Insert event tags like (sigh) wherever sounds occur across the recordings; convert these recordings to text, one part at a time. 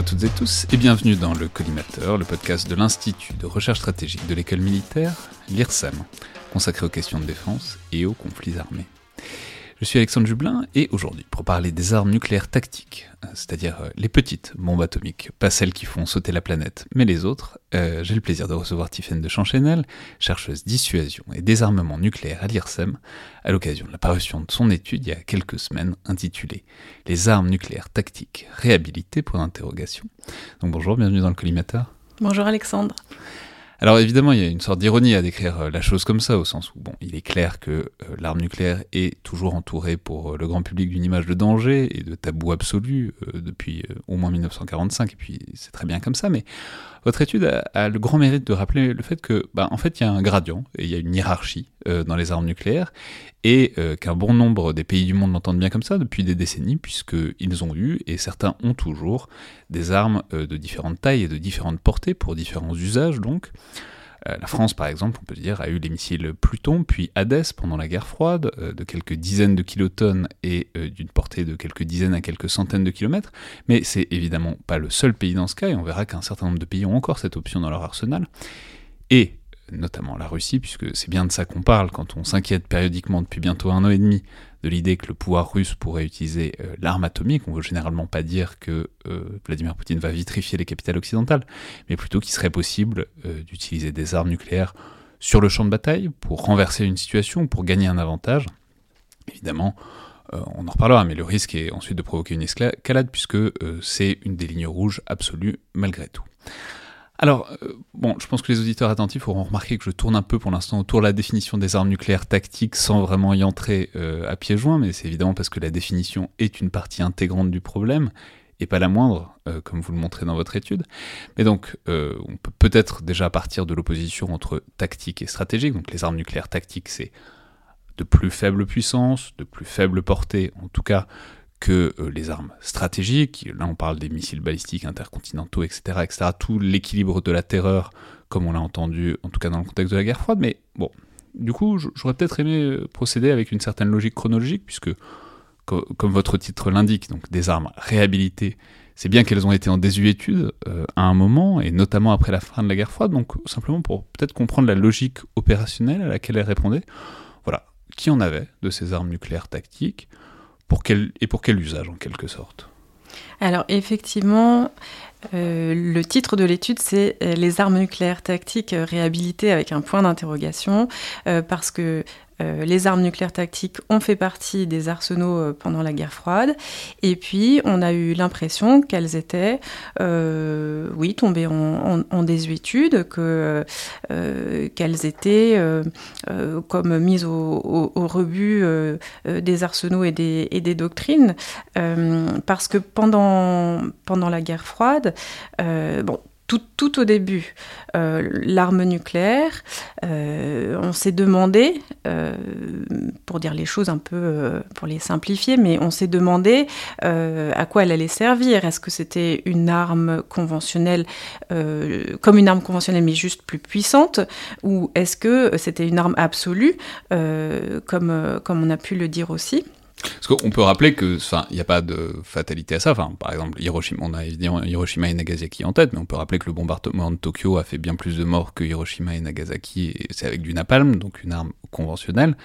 à toutes et tous et bienvenue dans le Collimateur, le podcast de l'Institut de recherche stratégique de l'école militaire, l'IRSEM, consacré aux questions de défense et aux conflits armés. Je suis Alexandre Jublin et aujourd'hui, pour parler des armes nucléaires tactiques, euh, c'est-à-dire euh, les petites bombes atomiques, pas celles qui font sauter la planète, mais les autres, euh, j'ai le plaisir de recevoir Tiffaine de Chanchenel, chercheuse dissuasion et désarmement nucléaire à l'IRSEM, à l'occasion de la parution de son étude il y a quelques semaines intitulée Les armes nucléaires tactiques réhabilitées pour l'interrogation. Donc bonjour, bienvenue dans le collimateur. Bonjour Alexandre. Alors évidemment, il y a une sorte d'ironie à décrire euh, la chose comme ça, au sens où bon, il est clair que euh, l'arme nucléaire est toujours entourée pour euh, le grand public d'une image de danger et de tabou absolu depuis au moins 1945, et puis c'est très bien comme ça, mais votre étude a, le grand mérite de rappeler le fait que, bah, en fait, il y a un gradient et il y a une hiérarchie dans les armes nucléaires, et qu'un bon nombre des pays du monde l'entendent bien comme ça depuis des décennies, puisqu'ils ont eu, et certains ont toujours, des armes de différentes tailles et de différentes portées pour différents usages, donc. Euh, la France, par exemple, on peut dire, a eu les missiles Pluton, puis Hadès pendant la guerre froide, euh, de quelques dizaines de kilotonnes et euh, d'une portée de quelques dizaines à quelques centaines de kilomètres. Mais c'est évidemment pas le seul pays dans ce cas, et on verra qu'un certain nombre de pays ont encore cette option dans leur arsenal. Et notamment la Russie, puisque c'est bien de ça qu'on parle quand on s'inquiète périodiquement depuis bientôt un an et demi de l'idée que le pouvoir russe pourrait utiliser euh, l'arme atomique. On veut généralement pas dire que euh, Vladimir Poutine va vitrifier les capitales occidentales, mais plutôt qu'il serait possible euh, d'utiliser des armes nucléaires sur le champ de bataille pour renverser une situation, pour gagner un avantage. Évidemment, on en reparlera, mais le risque est ensuite de provoquer une escalade puisque c'est une des lignes rouges absolues malgré tout. Alors, euh, bon, je pense que les auditeurs attentifs auront remarqué que je tourne un peu pour l'instant autour de la définition des armes nucléaires tactiques sans vraiment y entrer euh, à pieds joints, mais c'est évidemment parce que la définition est une partie intégrante du problème, et pas la moindre, euh, comme vous le montrez dans votre étude. Mais donc, on peut peut-être déjà partir de l'opposition entre tactique et stratégique. Donc, les armes nucléaires tactiques, c'est de plus faible puissance, de plus faible portée, en tout cas que euh, les armes stratégiques, là on parle des missiles balistiques intercontinentaux, etc., etc., tout l'équilibre de la terreur, comme on l'a entendu, en tout cas dans le contexte de la guerre froide, mais bon, du coup, j'aurais peut-être aimé euh, procéder avec une certaine logique chronologique, puisque, comme votre titre l'indique, donc des armes réhabilitées, c'est bien qu'elles ont été en désuétude euh, à un moment, et notamment après la fin de la guerre froide, donc simplement pour peut-être comprendre la logique opérationnelle à laquelle elles répondaient. Voilà, qui en avait de ces armes nucléaires tactiques et pour quel usage en quelque sorte? Alors effectivement, euh, le titre de l'étude, c'est euh, Les armes nucléaires tactiques réhabilitées avec un point d'interrogation, euh, parce que euh, les armes nucléaires tactiques ont fait partie des arsenaux euh, pendant la guerre froide. Et puis, on a eu l'impression qu'elles étaient, euh, oui, tombées en, désuétude, que, qu'elles étaient comme mises au, rebut des arsenaux et des, et des doctrines. parce que pendant, pendant la guerre froide, bon, tout, au début, euh, l'arme nucléaire, euh, on s'est demandé, euh, pour dire les choses un peu, pour les simplifier, mais on s'est demandé à quoi elle allait servir. Est-ce que c'était une arme conventionnelle, comme une arme conventionnelle, mais juste plus puissante, ou est-ce que c'était une arme absolue, comme, comme on a pu le dire aussi? Parce qu'on peut rappeler que, enfin, il n'y a pas de fatalité à ça. Enfin, par exemple, Hiroshima, on a évidemment Hiroshima et Nagasaki en tête, mais on peut rappeler que le bombardement de Tokyo a fait bien plus de morts que Hiroshima et Nagasaki, et c'est avec du napalm, donc une arme conventionnelle.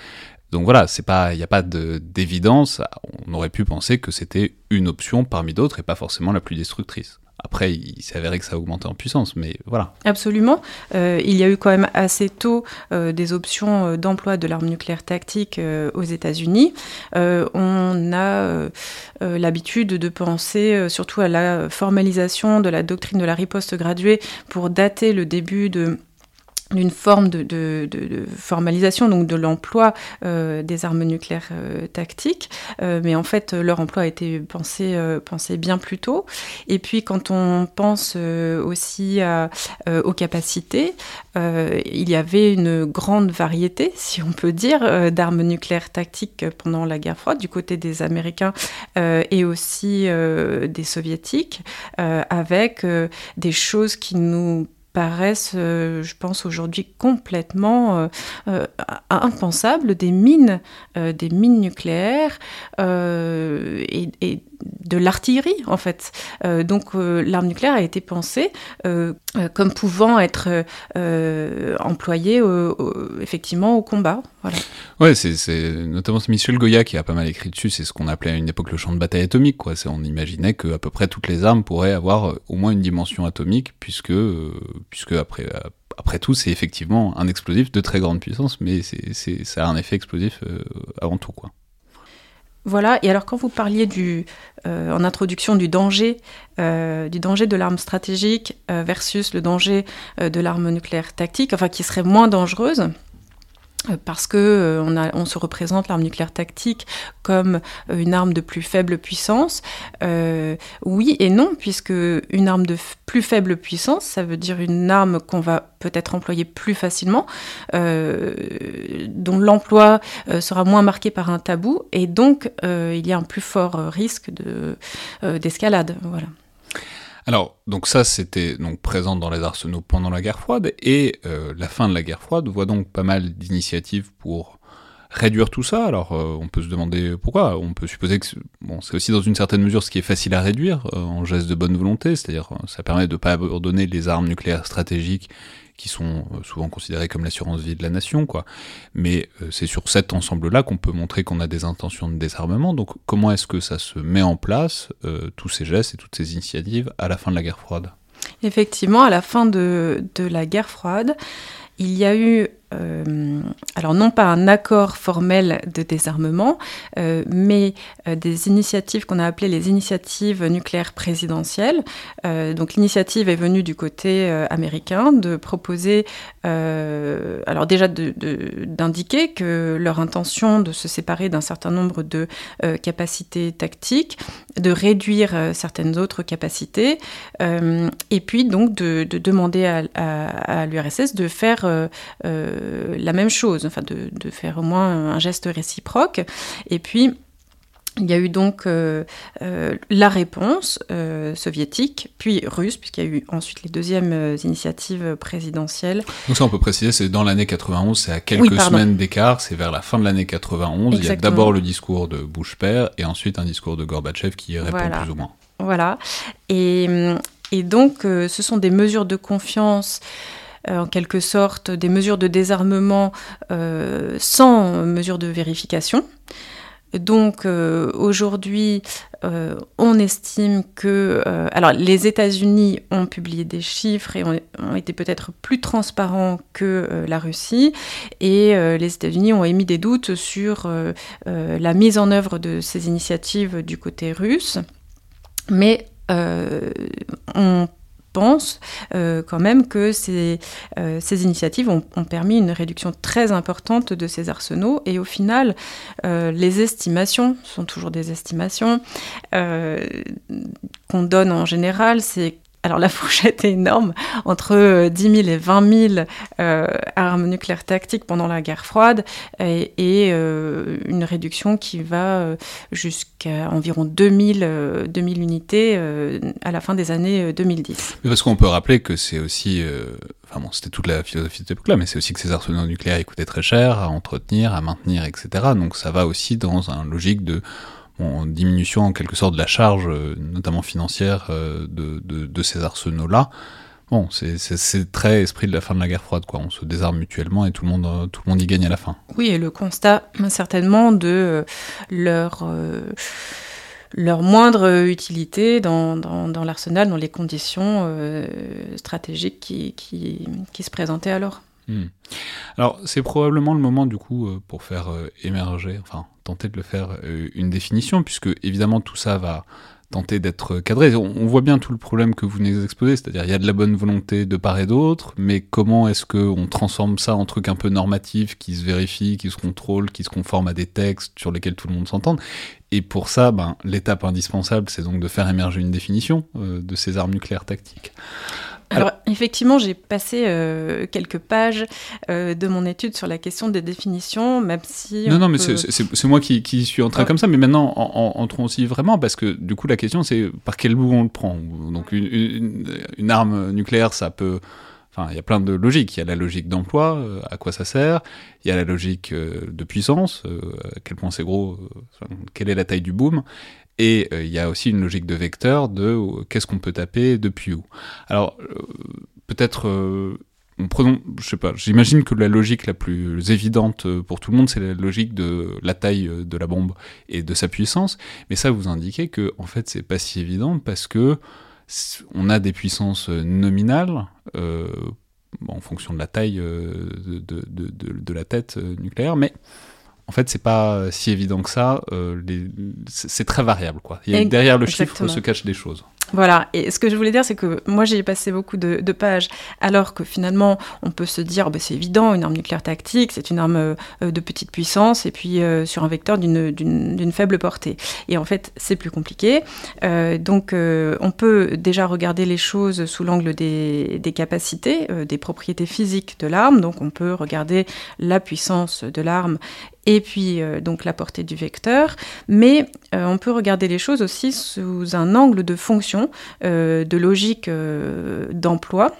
Donc voilà, c'est pas, il n'y a pas d'évidence. On aurait pu penser que c'était une option parmi d'autres et pas forcément la plus destructrice. Après, il s'est avéré que ça a augmenté en puissance, mais voilà. Absolument. Euh, il y a eu quand même assez tôt euh, des options euh, d'emploi de l'arme nucléaire tactique aux États-Unis. on a l'habitude de penser surtout à la formalisation de la doctrine de la riposte graduée pour dater le début de d'une forme de, formalisation donc de l'emploi euh, des armes nucléaires euh, tactiques, euh, mais en fait leur emploi a été pensé, pensé bien plus tôt. Et puis quand on pense aussi aux capacités, il y avait une grande variété, (laughs) si on peut dire, d'armes nucléaires tactiques pendant la guerre froide du côté des Américains et aussi des Soviétiques, avec des choses qui nous paraissent, euh, je pense aujourd'hui complètement euh, euh, impensables, des mines, des mines nucléaires de l'artillerie en fait. donc l'arme nucléaire a été pensée comme pouvant être employée effectivement au combat. Voilà. Ouais, c'est notamment Michel Goya qui a pas mal écrit dessus. C'est ce qu'on appelait à une époque le champ de bataille atomique. Quoi. On imaginait que à peu près toutes les armes pourraient avoir au moins une dimension atomique, puisque puisque après, euh, après tout, c'est effectivement un explosif de très grande puissance, mais c'est, ça a un effet explosif euh, avant tout. Quoi. Voilà, et alors quand vous parliez du, euh, en introduction du danger, du danger de l'arme stratégique versus le danger de l'arme nucléaire tactique, enfin qui serait moins dangereuse, euh, parce que euh, on, a, on, se représente l'arme nucléaire tactique comme euh, une arme de plus faible puissance. oui et non, puisque une arme de plus faible puissance, ça veut dire une arme qu'on va peut-être employer plus facilement, dont l'emploi sera moins marqué par un tabou, et donc il y a un plus fort risque d'escalade. voilà. Alors, donc ça, c'était donc présent dans les arsenaux pendant la guerre froide, et euh, la fin de la guerre froide voit donc pas mal d'initiatives pour réduire tout ça. Alors, euh, on peut se demander pourquoi. On peut supposer que bon, c'est aussi dans une certaine mesure ce qui est facile à réduire euh, en geste de bonne volonté, c'est-à-dire ça permet de ne pas abandonner les armes nucléaires stratégiques qui sont euh, souvent considérés comme l'assurance vie de la nation, quoi. Mais euh, c'est sur cet ensemble-là qu'on peut montrer qu'on a des intentions de désarmement. Donc comment est-ce que ça se met en place, euh, tous ces gestes et toutes ces initiatives, à la fin de la guerre froide? Effectivement, à la fin de, de la guerre froide, il y a eu euh, alors non pas un accord formel de désarmement, euh, mais euh, des initiatives qu'on a appelées les initiatives nucléaires présidentielles. donc l'initiative est venue du côté américain de proposer, alors déjà d'indiquer que leur intention de se séparer d'un certain nombre de capacités tactiques, de réduire certaines autres capacités, et puis donc de, demander à, l'URSS de faire la même chose, enfin de, faire au moins un geste réciproque. Et puis, il y a eu donc euh, euh, la réponse soviétique, puis russe, puisqu'il y a eu ensuite les deuxièmes initiatives présidentielles. Donc ça, on peut préciser, c'est dans l'année 91, c'est à quelques semaines d'écart, c'est vers la fin de l'année 91. Il y a d'abord le discours de Bush père, et ensuite un discours de Gorbatchev qui répond plus ou moins. Voilà. Et, et donc, ce sont des mesures de confiance euh, en quelque sorte des mesures de désarmement euh, sans mesure de vérification. Donc euh, aujourd'hui, on estime que... alors les États-Unis ont publié des chiffres et ont, été peut-être plus transparents que la Russie, et les États-Unis ont émis des doutes sur la mise en œuvre de ces initiatives du côté russe. Mais on pense euh, quand même que ces, euh, initiatives ont, permis une réduction très importante de ces arsenaux. Et au final, euh, les estimations sont toujours des estimations qu'on donne en général, c'est alors la fourchette est énorme, entre 10 000 et 20 000 euh, armes nucléaires tactiques pendant la guerre froide et, euh, une réduction qui va euh, jusqu'à environ 2000, 2000 unités à la fin des années 2010. Mais parce qu'on peut rappeler que c'est aussi, enfin bon, c'était toute la philosophie de cette époque-là, mais c'est aussi que ces arsenaux nucléaires ils coûtaient très cher à entretenir, à maintenir, etc. Donc ça va aussi dans un logique de en diminution en quelque sorte de la charge, euh, notamment financière, euh, de, de, ces arsenaux-là. Bon, c'est très esprit de la fin de la guerre froide, quoi. On se désarme mutuellement et tout le monde, euh, tout le monde y gagne à la fin. Oui, et le constat certainement de leur leur moindre utilité dans, dans, l'arsenal, dans les conditions stratégiques qui, qui, qui, se présentaient alors. Hmm. Alors c'est probablement le moment du coup pour faire émerger, enfin tenter de le faire une définition, puisque évidemment tout ça va tenter d'être cadré. On, voit bien tout le problème que vous venez d'exposer, c'est-à-dire il y a de la bonne volonté de part et d'autre, mais comment est-ce qu'on transforme ça en truc un peu normatif, qui se vérifie, qui se contrôle, qui se conforme à des textes sur lesquels tout le monde s'entende? Et pour ça, ben, l'étape indispensable, c'est donc de faire émerger une définition euh, de ces armes nucléaires tactiques. Alors, effectivement, j'ai passé euh, quelques pages euh, de mon étude sur la question des définitions, même si... Non, non, mais c'est moi qui, qui, suis en train comme ça, mais maintenant, entrons aussi vraiment, parce que du coup, la question, c'est par quel bout on le prend. Donc, une, une, arme nucléaire, ça peut... Enfin, il y a plein de logiques. Il y a la logique d'emploi, euh, à quoi ça sert. Il y a la logique de puissance, à quel point c'est gros, quelle est la taille du boom. Et euh, il y a aussi une logique de vecteur de euh, qu'est-ce qu'on peut taper depuis où. Alors, euh, peut-être prenons, je sais pas, j'imagine que la logique la plus évidente pour tout le monde, c'est la logique de la taille de la bombe et de sa puissance. Mais ça, vous indiquez que, en fait, c'est pas si évident parce que on a des puissances nominales en fonction de la taille de, de, la tête nucléaire, mais en fait, c'est pas si évident que ça. Euh, c'est très variable, quoi. derrière le chiffre se cachent des choses. Voilà, et ce que je voulais dire, c'est que moi j'ai passé beaucoup de, pages, alors que finalement on peut se dire, bah, c'est évident, une arme nucléaire tactique, c'est une arme euh, de petite puissance, et puis euh, sur un vecteur d'une faible portée. Et en fait, c'est plus compliqué. Euh, donc on peut déjà regarder les choses sous l'angle des, des, capacités, des propriétés physiques de l'arme, donc on peut regarder la puissance de l'arme et puis donc la portée du vecteur, mais on peut regarder les choses aussi sous un angle de fonction euh, de logique euh, d'emploi.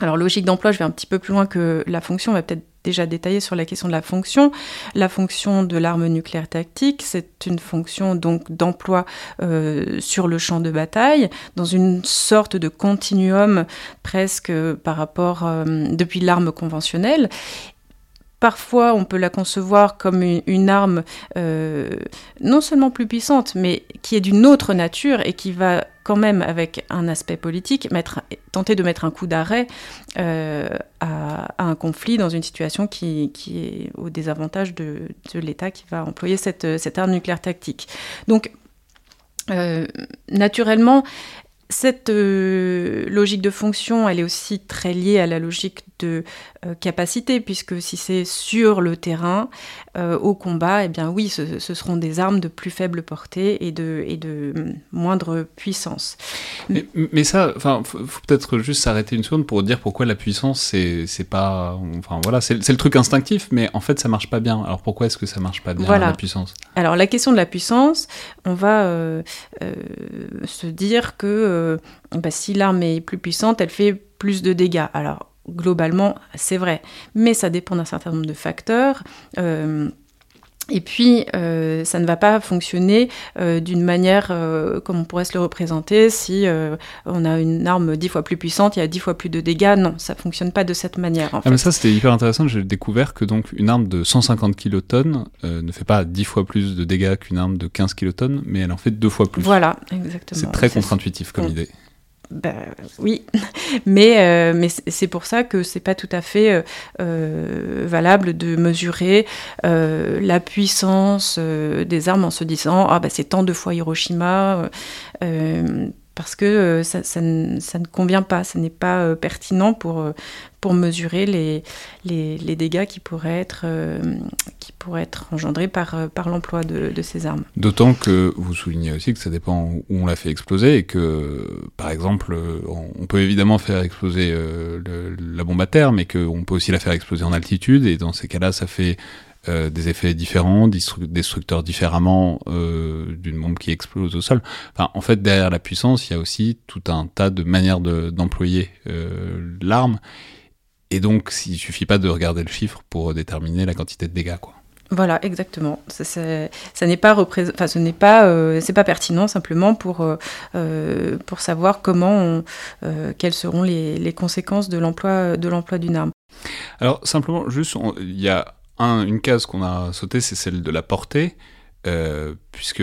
Alors logique d'emploi, je vais un petit peu plus loin que la fonction, on va peut-être déjà détailler sur la question de la fonction. La fonction de l'arme nucléaire tactique, c'est une fonction donc d'emploi euh, sur le champ de bataille, dans une sorte de continuum presque par rapport depuis l'arme conventionnelle. Parfois, on peut la concevoir comme une, arme euh, non seulement plus puissante, mais qui est d'une autre nature et qui va quand même, avec un aspect politique, tenter de mettre un coup d'arrêt euh, à, un conflit dans une situation qui, est au désavantage de, l'État qui va employer cette, arme nucléaire tactique. Donc, euh, naturellement, cette logique de fonction, elle est aussi très liée à la logique de euh, capacité, puisque si c'est sur le terrain, euh, au combat, eh bien oui, ce, seront des armes de plus faible portée et de, et de hum, moindre puissance. Mais, mais ça, enfin, faut, peut-être juste s'arrêter une seconde pour dire pourquoi la puissance, c'est, pas, enfin voilà, c'est, le truc instinctif, mais en fait, ça marche pas bien. Alors pourquoi est-ce que ça marche pas bien la puissance? Alors la question de la puissance, on va euh, se dire que bah, si l'arme est plus puissante, elle fait plus de dégâts. Alors globalement, c'est vrai. Mais ça dépend d'un certain nombre de facteurs. Euh, et puis, euh, ça ne va pas fonctionner euh, d'une manière comme on pourrait se le représenter. Si on a une arme dix fois plus puissante, il y a dix fois plus de dégâts. Non, ça fonctionne pas de cette manière. ah, mais ça, c'était hyper intéressant. J'ai découvert que donc une arme de 150 kilotonnes ne fait pas dix fois plus de dégâts qu'une arme de 15 kilotonnes, mais elle en fait deux fois plus. Voilà, exactement. C'est très contre-intuitif comme idée. Ben, oui, (laughs) mais, euh, mais c'est pour ça que c'est pas tout à fait euh, euh, valable de mesurer la puissance des armes en se disant ah ben c'est tant de fois Hiroshima parce que ça, ça, ne, ça, ne, convient pas, ce n'est pas pertinent pour, pour mesurer les, les, les, dégâts qui pourraient être, euh, qui pourraient être engendrés par, euh, par l'emploi de, ces armes. D'autant que vous soulignez aussi que ça dépend où on l'a fait exploser et que, par exemple, on peut évidemment faire exploser euh, la bombe à terre, mais qu'on peut aussi la faire exploser en altitude, et dans ces cas-là, ça fait euh, des effets différents, destructeurs différemment euh, d'une bombe qui explose au sol. Enfin, en fait, derrière la puissance, il y a aussi tout un tas de manières d'employer euh, l'arme. Et donc, il suffit pas de regarder le chiffre pour déterminer la quantité de dégâts, quoi. Voilà, exactement. Ça, ça n'est pas enfin, ce n'est pas, euh, c'est pas pertinent simplement pour euh pour savoir comment, on, euh, quelles seront les, les conséquences de l'emploi de l'emploi d'une arme. Alors simplement, juste, il y a un, une case qu'on a sautée, c'est celle de la portée, puisque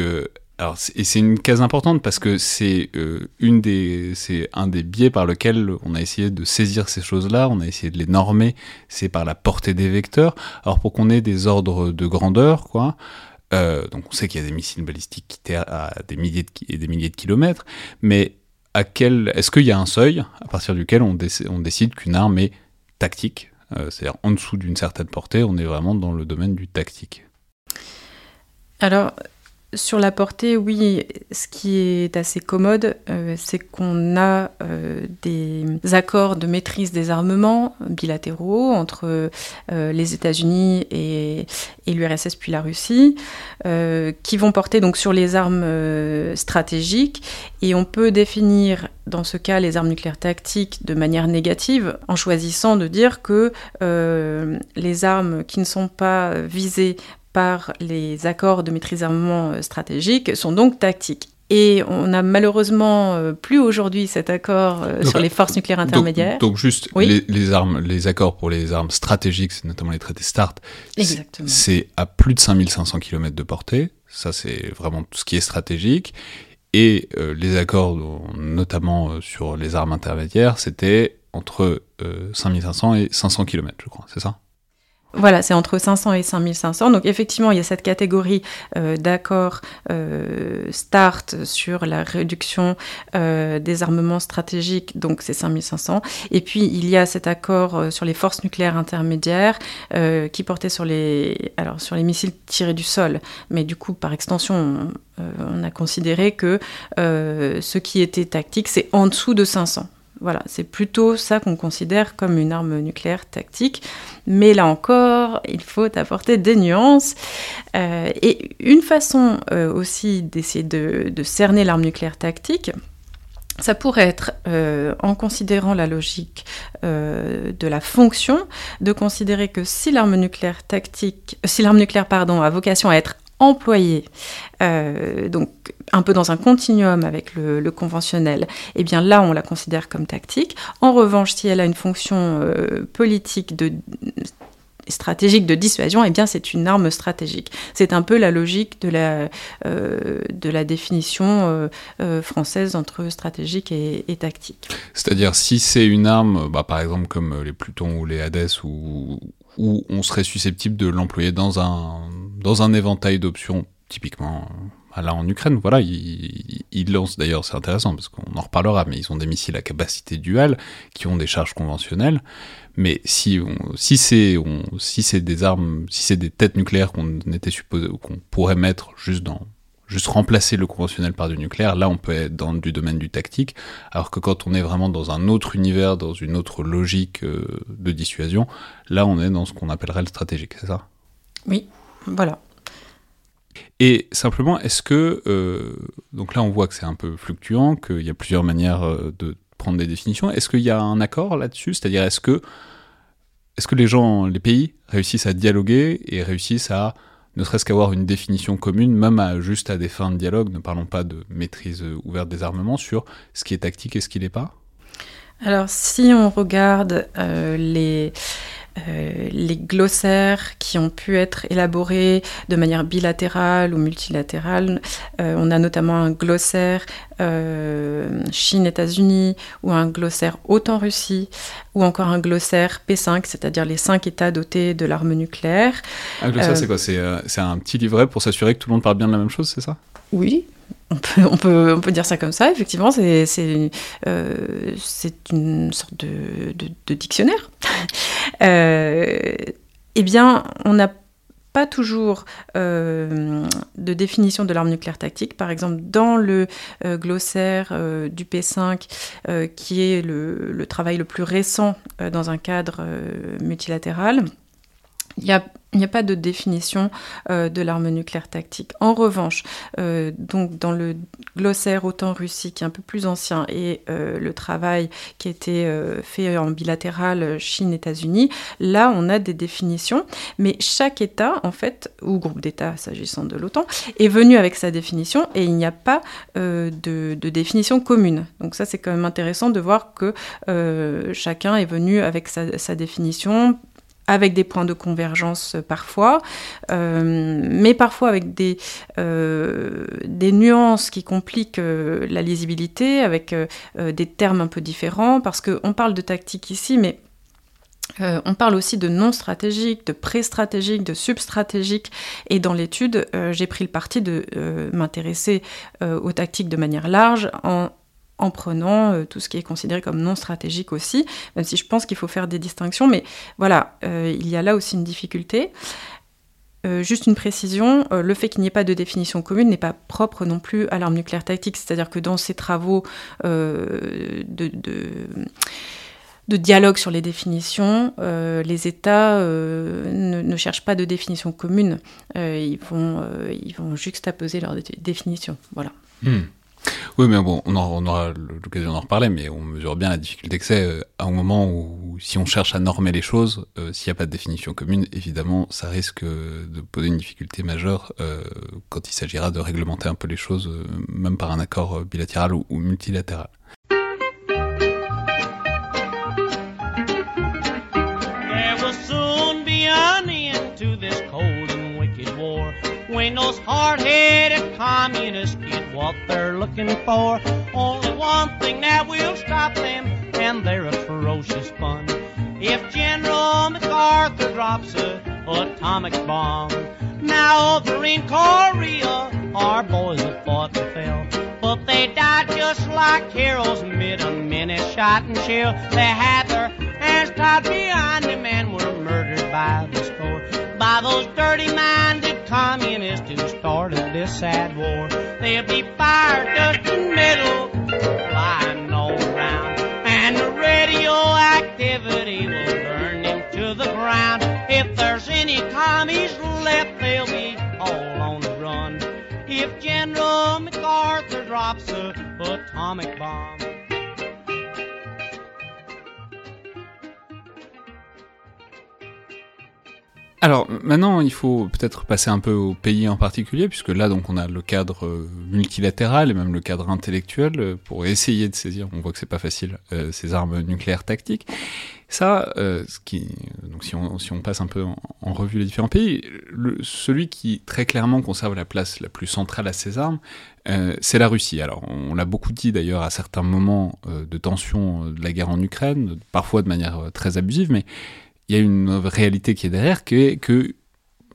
alors, et c'est une case importante parce que c'est euh, une des, c'est un des biais par lequel on a essayé de saisir ces choses-là, on a essayé de les normer, c'est par la portée des vecteurs. Alors pour qu'on ait des ordres de grandeur, quoi, euh, donc on sait qu'il y a des missiles balistiques qui tirent à des milliers et des milliers de kilomètres, mais à quel, est-ce qu'il y a un seuil à partir duquel on, décide qu'une arme est tactique, euh, c'est-à-dire en dessous d'une certaine portée, on est vraiment dans le domaine du tactique. Sur la portée, oui, ce qui est assez commode, euh, c'est qu'on a euh, des accords de maîtrise des armements bilatéraux entre euh, les États-Unis et, l'URSS puis la Russie, qui vont porter donc sur les armes stratégiques. Et on peut définir dans ce cas les armes nucléaires tactiques de manière négative en choisissant de dire que les armes qui ne sont pas visées par les accords de maîtrise d'armement euh, stratégique sont donc tactiques. Et on n'a malheureusement euh, plus aujourd'hui cet accord euh, sur les forces nucléaires intermédiaires. Donc, juste les, armes, les accords pour les armes stratégiques, c'est notamment les traités START, c'est à plus de 5500 km de portée. Ça, c'est vraiment tout ce qui est stratégique. Et les accords, notamment sur les armes intermédiaires, c'était entre 5500 et 500 km, je crois, c'est ça? Voilà, c'est entre 500 et 5500. Donc effectivement, il y a cette catégorie euh, d'accords euh, START sur la réduction euh, des armements stratégiques, donc c'est 5500. Et puis il y a cet accord sur les forces nucléaires intermédiaires qui portait sur les, alors, sur les missiles tirés du sol. Mais du coup, par extension, on, on a considéré que ce qui était tactique, c'est en dessous de 500. Voilà, c'est plutôt ça qu'on considère comme une arme nucléaire tactique. Mais là encore, il faut apporter des nuances. Euh, et une façon euh, aussi d'essayer de, cerner l'arme nucléaire tactique, ça pourrait être, euh, en considérant la logique de la fonction, de considérer que si l'arme nucléaire tactique, si l'arme nucléaire pardon, a vocation à être employée, donc un peu dans un continuum avec le, conventionnel, eh bien là, on la considère comme tactique. En revanche, si elle a une fonction euh, politique de stratégique de dissuasion, eh bien c'est une arme stratégique. C'est un peu la logique de la, euh, de la définition euh, française entre stratégique et, tactique. C'est-à-dire si c'est une arme, bah, par exemple comme les Plutons ou les Hades, où, où on serait susceptible de l'employer dans un, dans un éventail d'options, typiquement là en Ukraine, voilà, ils, lancent d'ailleurs, c'est intéressant parce qu'on en reparlera, mais ils ont des missiles à capacité duale qui ont des charges conventionnelles. Mais si, si c'est si des armes, si c'est des têtes nucléaires qu'on était supposé qu'on pourrait mettre juste dans juste remplacer le conventionnel par du nucléaire, là on peut être dans du domaine du tactique, alors que quand on est vraiment dans un autre univers, dans une autre logique euh, de dissuasion, là on est dans ce qu'on appellerait le stratégique, c'est ça? Oui, voilà. Et simplement, est-ce que, euh, donc là on voit que c'est un peu fluctuant, qu'il y a plusieurs manières euh, de prendre des définitions, est-ce qu'il y a un accord là-dessus? C'est-à-dire, est-ce que, est-ce que les gens, les pays réussissent à dialoguer et réussissent à ne serait-ce qu'avoir une définition commune, même juste à des fins de dialogue, ne parlons pas de maîtrise ouverte des armements, sur ce qui est tactique et ce qui n'est pas? Alors, si on regarde euh, les euh, les glossaires qui ont pu être élaborés de manière bilatérale ou multilatérale. Euh, on a notamment un glossaire euh, Chine-États-Unis ou un glossaire OTAN-Russie ou encore un glossaire P5, c'est-à-dire les cinq États dotés de l'arme nucléaire. Un glossaire, c'est quoi? C'est un petit livret pour s'assurer que tout le monde parle bien de la même chose, c'est ça? Oui, on peut, on, peut, on peut, dire ça comme ça, effectivement, c'est euh, une sorte de, dictionnaire. (laughs) euh, eh bien, on n'a pas toujours euh, de définition de l'arme nucléaire tactique. Par exemple, dans le glossaire du P5, qui est le, le, travail le plus récent dans un cadre multilatéral, il y a il n'y a pas de définition euh, de l'arme nucléaire tactique. En revanche, euh, donc dans le glossaire OTAN Russie, qui est un peu plus ancien, et euh, le travail qui a été fait en bilatéral Chine-États-Unis, là on a des définitions, mais chaque État, en fait, ou groupe d'États s'agissant de l'OTAN, est venu avec sa définition et il n'y a pas de, définition commune. Donc ça c'est quand même intéressant de voir que chacun est venu avec sa définition avec des points de convergence euh, parfois, euh, mais parfois avec des, euh, des nuances qui compliquent la lisibilité, avec des termes un peu différents, parce qu'on parle de tactique ici, mais on parle aussi de non stratégique, de pré-stratégique, de sub-stratégique. Et dans l'étude, j'ai pris le parti de m'intéresser aux tactiques de manière large en en prenant euh, tout ce qui est considéré comme non stratégique aussi, même si je pense qu'il faut faire des distinctions, mais voilà, euh, il y a là aussi une difficulté. Euh, juste une précision, le fait qu'il n'y ait pas de définition commune n'est pas propre non plus à l'arme nucléaire tactique, c'est-à-dire que dans ces travaux de, dialogue sur les définitions, les États ne, cherchent pas de définition commune, ils, vont, ils vont juxtaposer leurs définitions. Voilà. Hmm. Oui, mais bon, on, aura l'occasion d'en reparler, mais on mesure bien la difficulté que c'est euh, à un moment où, si on cherche à normer les choses, euh, s'il n'y a pas de définition commune, évidemment, ça risque de poser une difficulté majeure euh, quand il s'agira de réglementer un peu les choses, même par un accord bilatéral ou, multilatéral. What they're looking for. Only one thing that will stop them, and they're a ferocious fun. If General MacArthur drops a atomic bomb, now over in Korea, our boys have fought and fell. But they died just like heroes amid a minute shot and shell. They had their hands tied behind them and were murdered by the score. By those dirty-minded communists who started this sad war. There'll be fire, dust, and metal flying all around, and the radioactivity will burn them to the ground. If there's any commies left, they'll be all on the run. If General MacArthur drops a atomic bomb. Alors maintenant, il faut peut-être passer un peu au pays en particulier, puisque là, donc, on a le cadre euh, multilatéral et même le cadre intellectuel euh, pour essayer de saisir. On voit que c'est pas facile euh, ces armes nucléaires tactiques. Ça, ce qui, donc si on, si on passe un peu en, revue les différents pays, le, celui qui très clairement conserve la place la plus centrale à ces armes, c'est la Russie. Alors, on, l'a beaucoup dit d'ailleurs à certains moments de tension de la guerre en Ukraine, parfois de manière très abusive, mais il y a une réalité qui est derrière, qui est que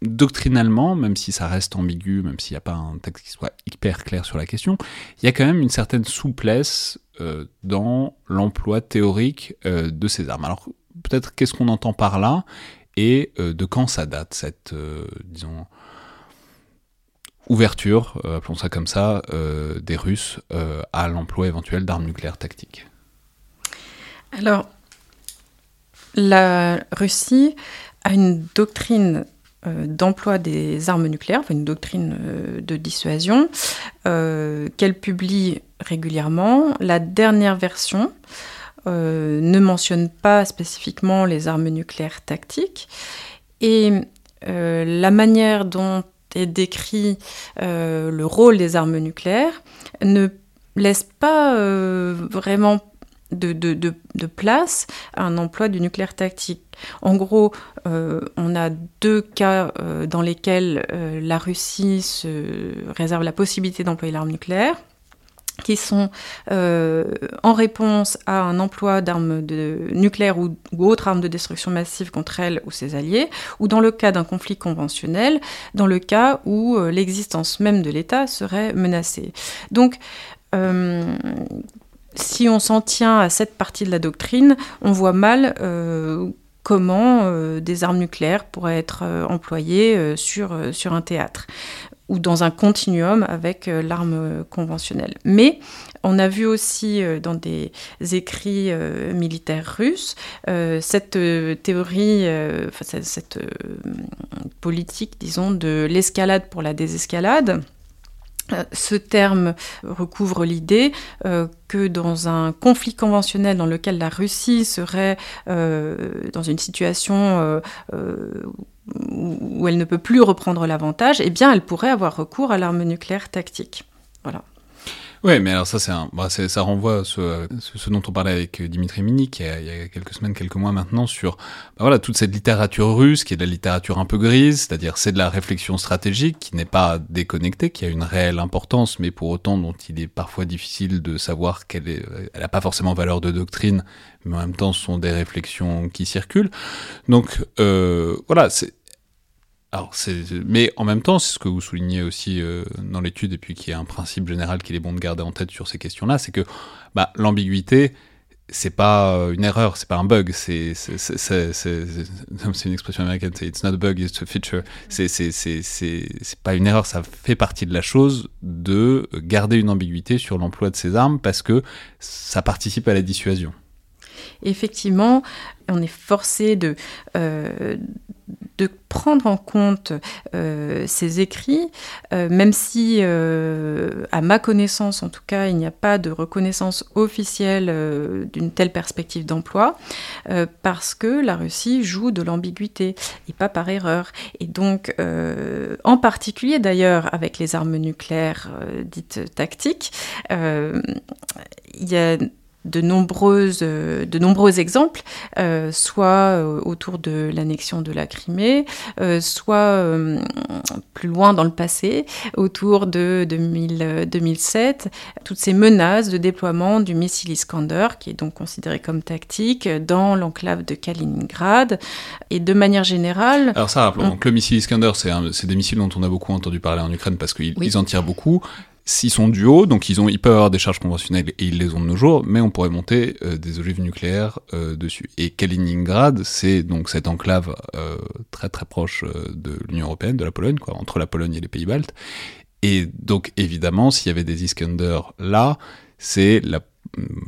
doctrinalement, même si ça reste ambigu, même s'il n'y a pas un texte qui soit hyper clair sur la question, il y a quand même une certaine souplesse euh, dans l'emploi théorique euh, de ces armes. Alors peut-être qu'est-ce qu'on entend par là et euh, de quand ça date cette, disons, ouverture, appelons ça comme ça, des Russes à l'emploi éventuel d'armes nucléaires tactiques? Alors, la Russie a une doctrine euh, d'emploi des armes nucléaires, une doctrine euh, de dissuasion, euh, qu'elle publie régulièrement. La dernière version ne mentionne pas spécifiquement les armes nucléaires tactiques. Et la manière dont est décrit le rôle des armes nucléaires ne laisse pas vraiment de, place à un emploi du nucléaire tactique. En gros, euh, on a deux cas euh, dans lesquels euh, la Russie se réserve la possibilité d'employer l'arme nucléaire qui sont en réponse à un emploi d'armes nucléaires ou, ou autres armes de destruction massive contre elle ou ses alliés, ou dans le cas d'un conflit conventionnel, dans le cas où l'existence même de l'État serait menacée. Donc, si on s'en tient à cette partie de la doctrine, on voit mal euh, comment euh, des armes nucléaires pourraient être euh, employées sur, un théâtre ou dans un continuum avec l'arme conventionnelle. Mais on a vu aussi dans des écrits militaires russes cette théorie, cette politique, disons, de l'escalade pour la désescalade ce terme recouvre l'idée euh, que dans un conflit conventionnel dans lequel la Russie serait euh, dans une situation où elle ne peut plus reprendre l'avantage, eh bien, elle pourrait avoir recours à l'arme nucléaire tactique. Ouais, mais alors ça, c'est un, bah, ça renvoie ce, ce, dont on parlait avec Dimitri Minik il y a, il y a quelques semaines, quelques mois maintenant, sur bah, voilà, toute cette littérature russe qui est de la littérature un peu grise, c'est-à-dire c'est de la réflexion stratégique qui n'est pas déconnectée, qui a une réelle importance, mais pour autant dont il est parfois difficile de savoir qu'elle est, elle n'a pas forcément valeur de doctrine, mais en même temps ce sont des réflexions qui circulent. Donc euh, voilà, c'est alors, c'est, mais en même temps, c'est ce que vous soulignez aussi euh, dans l'étude, et puis qui est un principe général qu'il est bon de garder en tête sur ces questions-là, c'est que bah, l'ambiguïté, c'est pas euh, une erreur, c'est pas un bug, c'est, c'est, c'est, c'est, une expression américaine, c'est it's not a bug, it's a feature. C'est pas une erreur, ça fait partie de la chose de garder une ambiguïté sur l'emploi de ces armes parce que ça participe à la dissuasion. Effectivement, on est forcé de, euh, de prendre en compte euh, ces écrits, euh, même si, à ma connaissance en tout cas, il n'y a pas de reconnaissance officielle d'une telle perspective d'emploi, parce que la Russie joue de l'ambiguïté, et pas par erreur. Et donc, en particulier d'ailleurs avec les armes nucléaires dites tactiques, il y a de, nombreuses, euh, de nombreux exemples, euh, soit euh, autour de l'annexion de la Crimée, euh, soit euh, plus loin dans le passé, autour de 2000, euh, 2007, toutes ces menaces de déploiement du missile Iskander, qui est donc considéré comme tactique, dans l'enclave de Kaliningrad. Et de manière générale, Alors ça, rappelons, donc le missile Iskander, c'est des missiles dont on a beaucoup entendu parler en Ukraine parce qu'ils Oui. en tirent beaucoup. S'ils sont duo, donc ils, ont, ils peuvent avoir des charges conventionnelles et ils les ont de nos jours, mais on pourrait monter euh, des ogives nucléaires euh, dessus. Et Kaliningrad, c'est donc cette enclave euh, très très proche euh, de l'Union Européenne, de la Pologne, quoi, entre la Pologne et les pays baltes. Et donc évidemment, s'il y avait des Iskander là, c'est la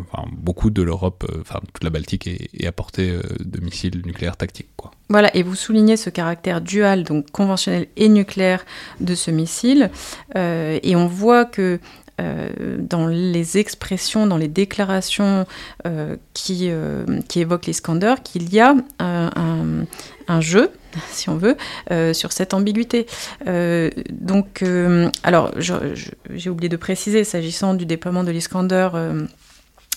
Enfin, beaucoup de l'Europe, euh, enfin toute la Baltique est, est à portée euh, de missiles nucléaires tactiques. Quoi. Voilà, et vous soulignez ce caractère dual, donc conventionnel et nucléaire, de ce missile. Euh, et on voit que euh, dans les expressions, dans les déclarations euh, qui, euh, qui évoquent l'Iskander, qu'il y a un, jeu, (laughs) si on veut, euh, sur cette ambiguïté. Euh, donc, euh, alors, j'ai oublié de préciser, s'agissant du déploiement de l'Iskander.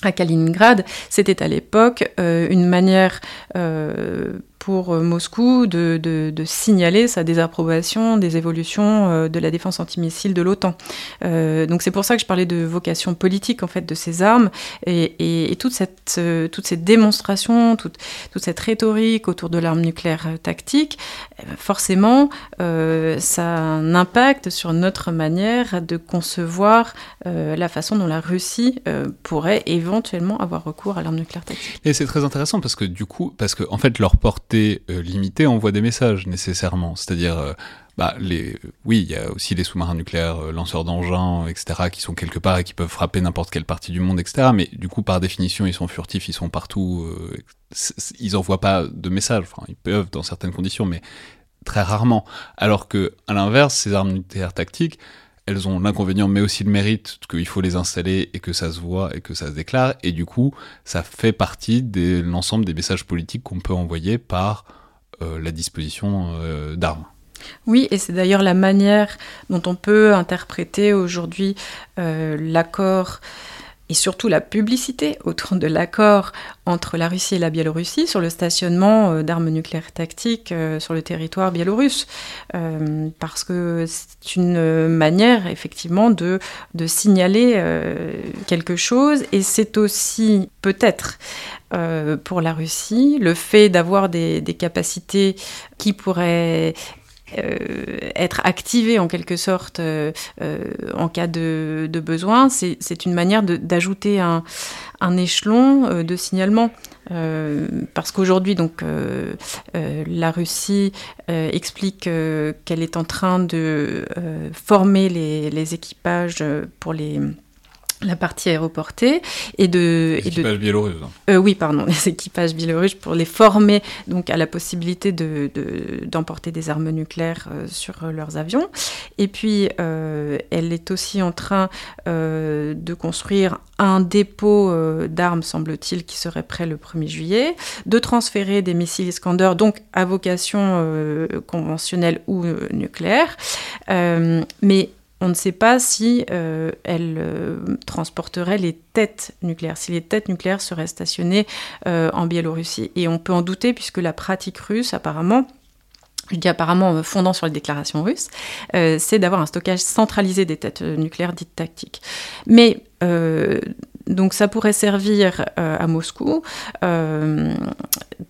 À Kaliningrad, c'était à l'époque euh, une manière euh, pour euh, Moscou de, de- signaler sa désapprobation des évolutions euh, de la défense antimissile de l'OTAN. Euh, donc c'est pour ça que je parlais de vocation politique en fait de ces armes et, et- et toute cette toute cette démonstration, toute, toute cette rhétorique autour de l'arme nucléaire tactique, eh ben, forcément ça a un impact sur notre manière de concevoir la façon dont la Russie pourrait éventuellement avoir recours à l'arme nucléaire tactique. Et c'est très intéressant parce que du coup, parce que en fait leur portée euh, limitée envoie des messages nécessairement. C'est-à-dire, euh, bah, oui, il y a aussi les sous-marins nucléaires, euh, lanceurs d'engins, etc., qui sont quelque part et qui peuvent frapper n'importe quelle partie du monde, etc. Mais du coup, par définition, ils sont furtifs, ils sont partout. ils envoient pas de messages. Ils peuvent dans certaines conditions, mais très rarement. Alors que, à l'inverse, ces armes nucléaires tactiques, elles ont l'inconvénient, mais aussi le mérite qu'il faut les installer et que ça se voit et que ça se déclare. Et du coup, ça fait partie de l'ensemble des messages politiques qu'on peut envoyer par euh, la disposition euh, d'armes. Oui, et c'est d'ailleurs la manière dont on peut interpréter aujourd'hui euh, l'accord et surtout la publicité autour de l'accord entre la Russie et la Biélorussie sur le stationnement euh, d'armes nucléaires tactiques euh, sur le territoire biélorusse. Euh, parce que c'est une manière effectivement de, de signaler quelque chose et c'est aussi peut-être pour la Russie le fait d'avoir des, des capacités qui pourraient être activé en quelque sorte euh, euh, en cas de, de besoin, c'est une manière d'ajouter un, un échelon euh, de signalement. Euh, parce qu'aujourd'hui, donc, euh, euh, la Russie euh, explique euh, qu'elle est en train de euh, former les, les équipages euh, pour les, la partie aéroportée et de, et de L'équipage biélorusse. hein. euh, oui, pardon, (laughs) les équipages biélorusses pour les former donc à la possibilité de, de- d'emporter des armes nucléaires euh, sur euh, leurs avions. Et puis, euh, elle est aussi en train de construire un dépôt d'armes, semble-t-il, qui serait prêt le 1er juillet, de transférer des missiles Iskander, donc à vocation conventionnelle ou nucléaire. Mais on ne sait pas si euh, elle transporterait les têtes nucléaires, si les têtes nucléaires seraient stationnées en Biélorussie. Et on peut en douter puisque la pratique russe, apparemment, je dis apparemment fondant sur les déclarations russes, c'est d'avoir un stockage centralisé des têtes nucléaires dites tactiques. Mais donc ça pourrait servir euh, à Moscou euh,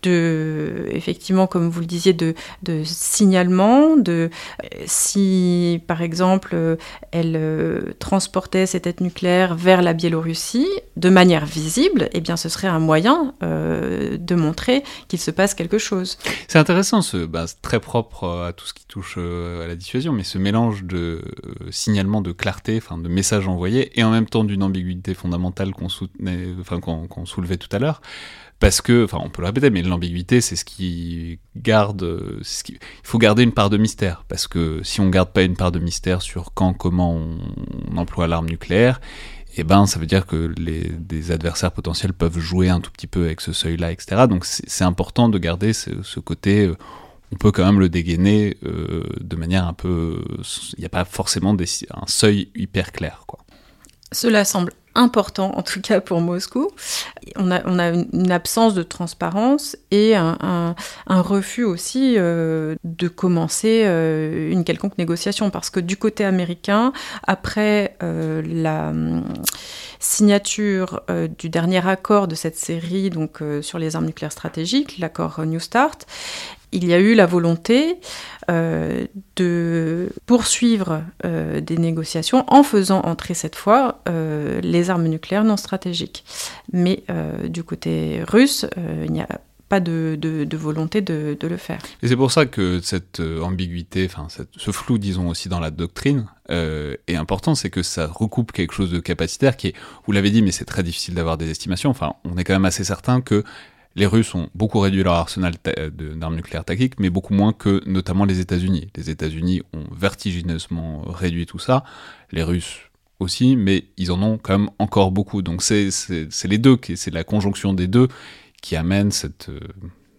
de, effectivement, comme vous le disiez, de, signalement, de si par exemple elle transportait ses têtes nucléaires vers la Biélorussie de manière visible, eh bien ce serait un moyen euh, de montrer qu'il se passe quelque chose. C'est intéressant, ce, bah, très propre à tout ce qui touche à la dissuasion, mais ce mélange de signalement, de clarté, enfin de messages envoyés, et en même temps d'une ambiguïté fondamentale qu'on enfin qu'on soulevait tout à l'heure, parce que, enfin, on peut le répéter, mais l'ambiguïté, c'est ce qui garde, il faut garder une part de mystère, parce que si on garde pas une part de mystère sur quand, comment on, emploie l'arme nucléaire, eh ben, ça veut dire que les, des adversaires potentiels peuvent jouer un tout petit peu avec ce seuil-là, etc. Donc, c'est important de garder ce, côté. Euh, on peut quand même le dégainer euh, de manière un peu. Il n'y a pas forcément un seuil hyper clair, quoi. Cela semble important, en tout cas pour Moscou. On a, on une absence de transparence et un, refus aussi euh, de commencer euh, une quelconque négociation, parce que du côté américain, après euh, la hum, signature du dernier accord de cette série donc sur les armes nucléaires stratégiques, l'accord New Start, il y a eu la volonté euh, de poursuivre euh, des négociations en faisant entrer cette fois euh, les armes nucléaires non stratégiques. Mais du côté russe, il n'y a pas de, volonté de, le faire. Et c'est pour ça que cette ambiguïté, enfin ce flou, disons aussi dans la doctrine, est important, c'est que ça recoupe quelque chose de capacitaire qui est, vous l'avez dit, mais c'est très difficile d'avoir des estimations. Enfin, on est quand même assez certain que les Russes ont beaucoup réduit leur arsenal d'armes nucléaires tactiques, mais beaucoup moins que notamment les États-Unis. Les États-Unis ont vertigineusement réduit tout ça, les Russes aussi, mais ils en ont quand même encore beaucoup. Donc c'est les deux, c'est la conjonction des deux qui amène cette, euh,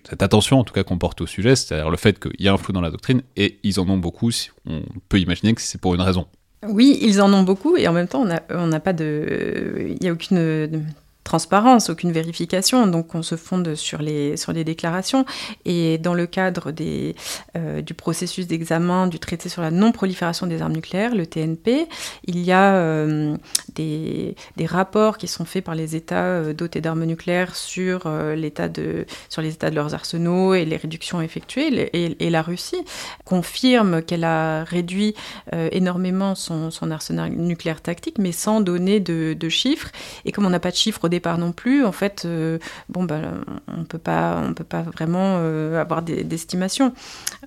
cette attention en tout cas qu'on porte au sujet, c'est-à-dire le fait qu'il y a un flou dans la doctrine, et ils en ont beaucoup, on peut imaginer que c'est pour une raison. Oui, ils en ont beaucoup, et en même temps, on n'a pas de... Il n'y a aucune transparence, aucune vérification, donc on se fonde sur les, sur les déclarations. Et dans le cadre des, euh, du processus d'examen du traité sur la non-prolifération des armes nucléaires, le TNP, il y a euh, des, des, rapports qui sont faits par les États euh, dotés d'armes nucléaires sur, l'état de, sur les états de leurs arsenaux et les réductions effectuées. Et, la Russie confirme qu'elle a réduit énormément son, son, arsenal nucléaire tactique, mais sans donner de, de chiffres. Et comme on n'a pas de chiffres au départ non plus, en fait, euh, bon, ben, on peut pas, on peut pas vraiment euh, avoir d'estimation.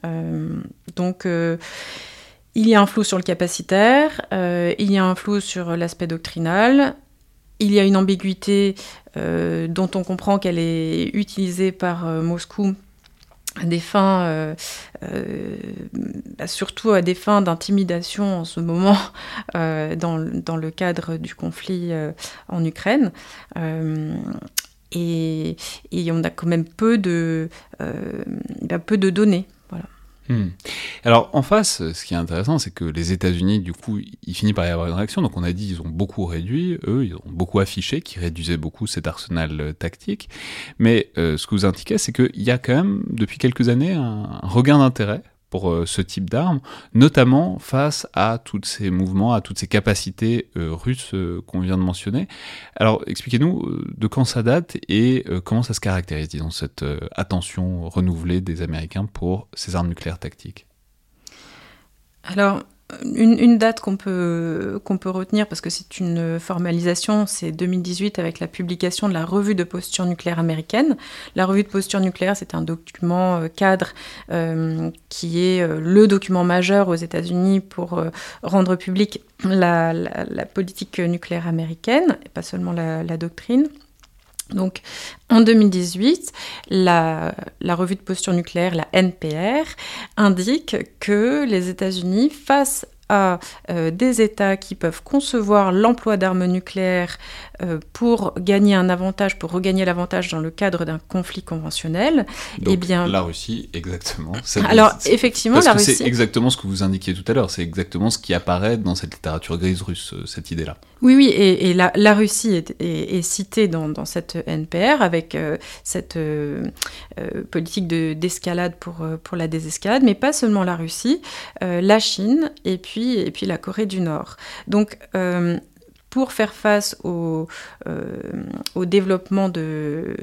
Euh, donc il y a un flou sur le capacitaire, il y a un flou sur l'aspect doctrinal, il y a une ambiguïté dont on comprend qu'elle est utilisée par Moscou à des fins, euh, euh, bah, surtout à des fins d'intimidation en ce moment (laughs) euh, dans, le cadre du conflit en Ukraine. Et, et, on a quand même peu de, bah, peu de données Hmm. Alors en face, ce qui est intéressant, c'est que les États-Unis, du coup, il finit par y avoir une réaction. Donc on a dit ils ont beaucoup réduit, eux, ils ont beaucoup affiché, qu'ils réduisaient beaucoup cet arsenal euh, tactique. Mais euh, ce que vous indiquez, c'est qu'il y a quand même depuis quelques années un regain d'intérêt pour euh, ce type d'armes, notamment face à tous ces mouvements, à toutes ces capacités euh, russes euh, qu'on vient de mentionner. Alors expliquez-nous de quand ça date et comment ça se caractérise, disons, cette attention renouvelée des Américains pour ces armes nucléaires tactiques? Alors, une, date qu'on peut, peut retenir, parce que c'est une formalisation, c'est 2018 avec la publication de la revue de posture nucléaire américaine. La revue de posture nucléaire, c'est un document euh, cadre euh, qui est euh, le document majeur aux États-Unis pour rendre publique la, politique nucléaire américaine, et pas seulement la, doctrine. Donc en 2018, la, la, revue de posture nucléaire, la NPR, indique que les États-Unis, face à des États qui peuvent concevoir l'emploi d'armes nucléaires pour gagner un avantage, pour regagner l'avantage dans le cadre d'un conflit conventionnel. Donc, eh bien, la Russie, exactement. Alors, effectivement, Parce la que Russie. C'est exactement ce que vous indiquiez tout à l'heure. C'est exactement ce qui apparaît dans cette littérature grise russe, cette idée-là. Oui, oui, et, la, la, Russie est, est, citée dans, dans, cette NPR avec cette politique d'escalade pour, pour la désescalade, mais pas seulement la Russie, la Chine et puis, et puis la Corée du Nord. Donc, pour faire face au, au développement de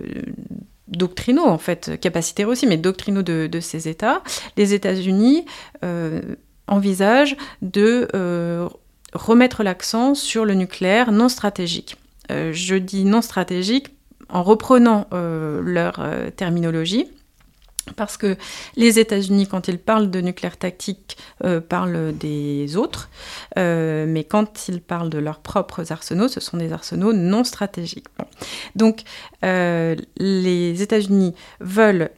doctrinaux, en fait, capacitaires aussi, mais doctrinaux de, ces États, les États-Unis euh, envisagent de euh, remettre l'accent sur le nucléaire non stratégique. Euh, je dis non stratégique en reprenant leur terminologie parce que les États-Unis, quand ils parlent de nucléaire tactique, euh, parlent des autres, euh, mais quand ils parlent de leurs propres arsenaux, ce sont des arsenaux non stratégiques. Donc, euh, les États-Unis veulent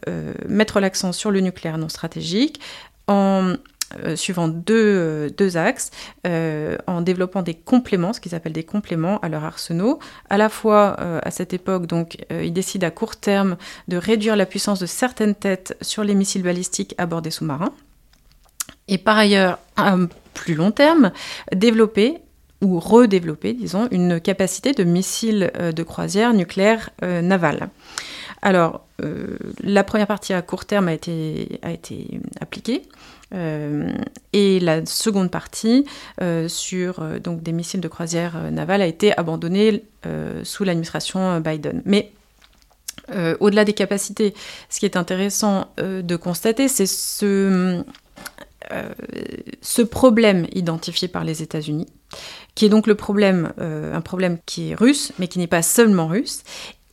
mettre l'accent sur le nucléaire non stratégique en euh, suivant deux, euh, axes, euh, en développant des compléments, ce qu'ils appellent des compléments à leur arsenaux. À la fois, à cette époque, donc, ils décident à court terme de réduire la puissance de certaines têtes sur les missiles balistiques à bord des sous-marins. Et par ailleurs, à plus long terme, développer ou redévelopper, disons, une capacité de missiles de croisière nucléaire navale. Alors, la première partie à court terme a été appliquée. Euh, et la seconde partie euh, sur euh, donc des missiles de croisière navale a été abandonnée sous l'administration Biden. Mais au-delà des capacités, ce qui est intéressant de constater, c'est ce, ce problème identifié par les États-Unis, qui est donc le problème, un problème qui est russe, mais qui n'est pas seulement russe,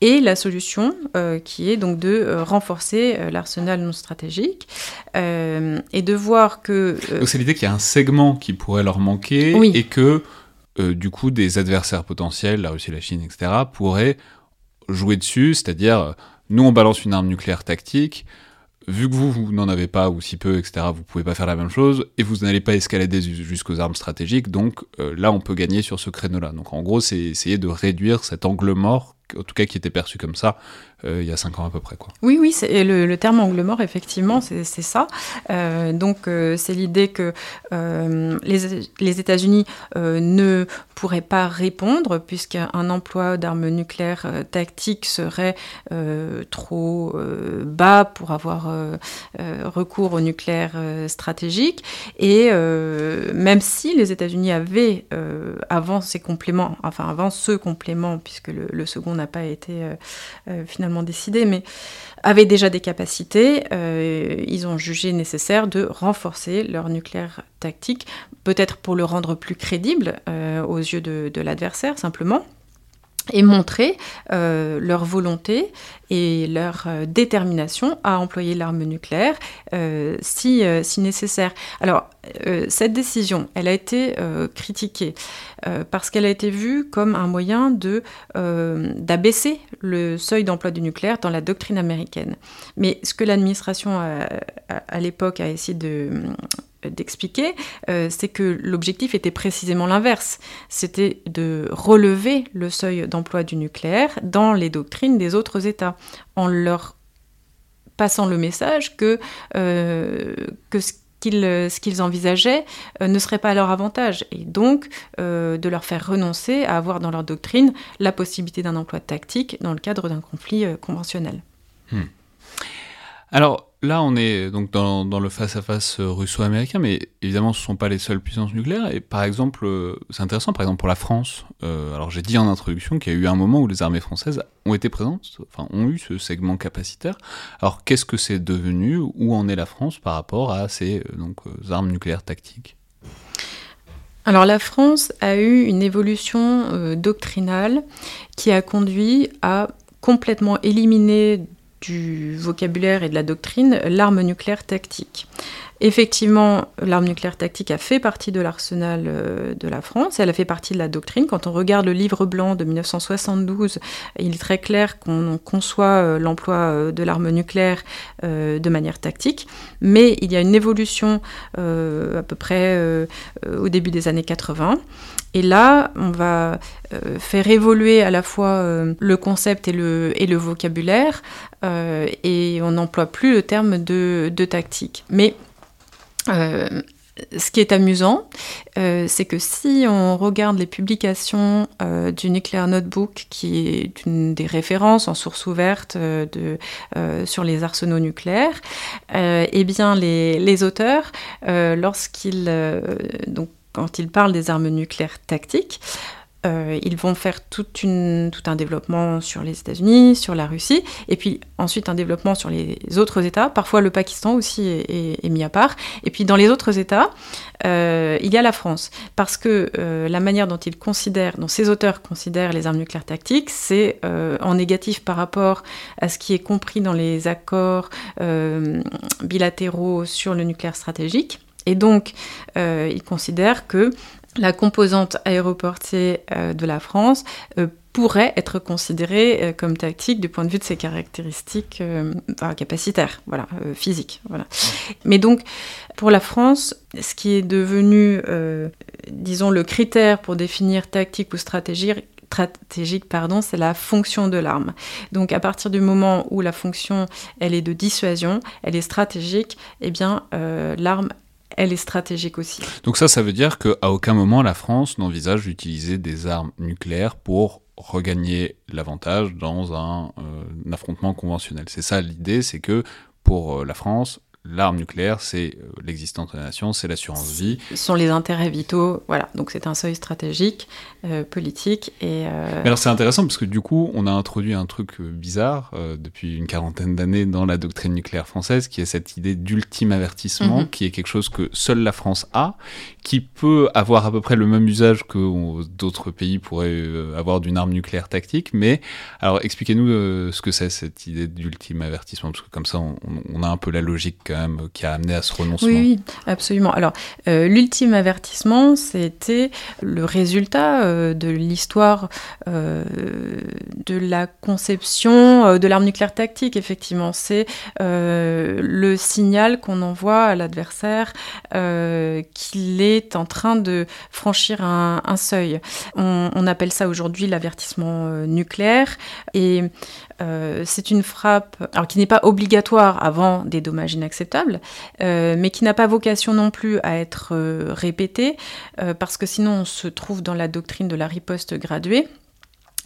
et la solution euh, qui est donc de euh, renforcer euh, l'arsenal non stratégique et de voir que... donc c'est l'idée qu'il y a un segment qui pourrait leur manquer oui. et que du coup des adversaires potentiels, la Russie, la Chine, etc., pourraient jouer dessus, c'est-à-dire nous on balance une arme nucléaire tactique, vu que vous, vous n'en avez pas, ou si peu, etc., vous pouvez pas faire la même chose, et vous n'allez pas escalader jusqu'aux armes stratégiques, donc là, on peut gagner sur ce créneau-là. Donc en gros, c'est essayer de réduire cet angle mort, en tout cas qui était perçu comme ça, euh, il y a cinq ans à peu près. Quoi. Oui, oui, et le, terme angle mort, effectivement, c'est ça. Euh, donc euh, c'est l'idée que les, États-Unis ne pourraient pas répondre, puisqu'un emploi d'armes nucléaires tactiques serait trop bas pour avoir recours au nucléaire stratégique. Et même si les États-Unis avaient, avant ces compléments, enfin avant ce complément, puisque le second n'a pas été finalement décidé, mais avaient déjà des capacités, euh, ils ont jugé nécessaire de renforcer leur nucléaire tactique, peut-être pour le rendre plus crédible euh, aux yeux de l'adversaire simplement et montrer euh, leur volonté et leur euh, détermination à employer l'arme nucléaire euh, si, si, nécessaire. Alors, cette décision, elle a été critiquée parce qu'elle a été vue comme un moyen d'abaisser le seuil d'emploi du nucléaire dans la doctrine américaine. Mais ce que l'administration à l'époque a essayé de d'expliquer, euh, c'est que l'objectif était précisément l'inverse. C'était de relever le seuil d'emploi du nucléaire dans les doctrines des autres États, en leur passant le message que, euh, que ce qu'ils envisageaient euh, ne serait pas à leur avantage et donc euh, de leur faire renoncer à avoir dans leur doctrine la possibilité d'un emploi tactique dans le cadre d'un conflit euh, conventionnel. Hmm. Alors là, on est donc dans, le face-à-face -face russo-américain, mais évidemment, ce ne sont pas les seules puissances nucléaires. Et par exemple, euh, c'est intéressant, par exemple, pour la France. Euh, alors, j'ai dit en introduction qu'il y a eu un moment où les armées françaises ont été présentes, enfin, ont eu ce segment capacitaire. Alors, qu'est-ce que c'est devenu? Où en est la France par rapport à ces euh, donc, armes nucléaires tactiques? Alors la France a eu une évolution euh, doctrinale qui a conduit à complètement éliminer du vocabulaire et de la doctrine l'arme nucléaire tactique. Effectivement, l'arme nucléaire tactique a fait partie de l'arsenal euh, de la France, elle a fait partie de la doctrine. Quand on regarde le livre blanc de 1972, il est très clair qu'on conçoit euh, l'emploi euh, de l'arme nucléaire de manière tactique, mais il y a une évolution à peu près au début des années 80. Et là, on va faire évoluer à la fois le concept et le, vocabulaire, et on n'emploie plus le terme de, tactique. Euh, ce qui est amusant, euh, c'est que si on regarde les publications euh, du Nuclear Notebook, qui est une des références en source ouverte sur les arsenaux nucléaires, eh bien les, les auteurs, lorsqu'ils donc quand ils parlent des armes nucléaires tactiques, euh, ils vont faire tout un développement sur les États-Unis, sur la Russie, et puis ensuite un développement sur les autres États. Parfois le Pakistan aussi est, mis à part. Et puis dans les autres États, euh, il y a la France, parce que euh, la manière dont ils considèrent, dont ces auteurs considèrent les armes nucléaires tactiques, c'est en négatif par rapport à ce qui est compris dans les accords bilatéraux sur le nucléaire stratégique. Et donc, ils considèrent que la composante aéroportée euh, de la France euh, pourrait être considérée euh, comme tactique du point de vue de ses caractéristiques capacitaires, voilà, physiques. Voilà. Mais donc, pour la France, ce qui est devenu, disons, le critère pour définir tactique ou stratégique, stratégique, pardon, c'est la fonction de l'arme. Donc à partir du moment où la fonction elle est de dissuasion, elle est stratégique, eh bien l'arme elle est stratégique aussi. Donc ça, ça veut dire qu'à aucun moment la France n'envisage d'utiliser des armes nucléaires pour regagner l'avantage dans un, euh, affrontement conventionnel. C'est ça l'idée, c'est que pour euh, la France, l'arme nucléaire, c'est euh, l'existence de la nation, c'est l'assurance vie. Ce sont les intérêts vitaux, voilà. Donc c'est un seuil stratégique, euh, politique et. Euh, Mais alors c'est intéressant parce que du coup, on a introduit un truc bizarre depuis une quarantaine d'années dans la doctrine nucléaire française, qui est cette idée d'ultime avertissement, mhm. qui est quelque chose que seule la France a, qui peut avoir à peu près le même usage que d'autres pays pourraient avoir d'une arme nucléaire tactique. Mais alors expliquez-nous ce que c'est cette idée d'ultime avertissement, parce que comme ça, on, a un peu la logique qui a amené à ce renoncement. Oui, absolument. Alors, euh, l'ultime avertissement, c'était le résultat euh, de l'histoire euh, de la conception de l'arme nucléaire tactique, effectivement. C'est le signal qu'on envoie à l'adversaire qu'il est en train de franchir un, seuil. On, appelle ça aujourd'hui l'avertissement nucléaire. Et euh, c'est une frappe qui n'est pas obligatoire avant des dommages inacceptables, euh, mais qui n'a pas vocation non plus à être euh, répétée, parce que sinon on se trouve dans la doctrine de la riposte graduée.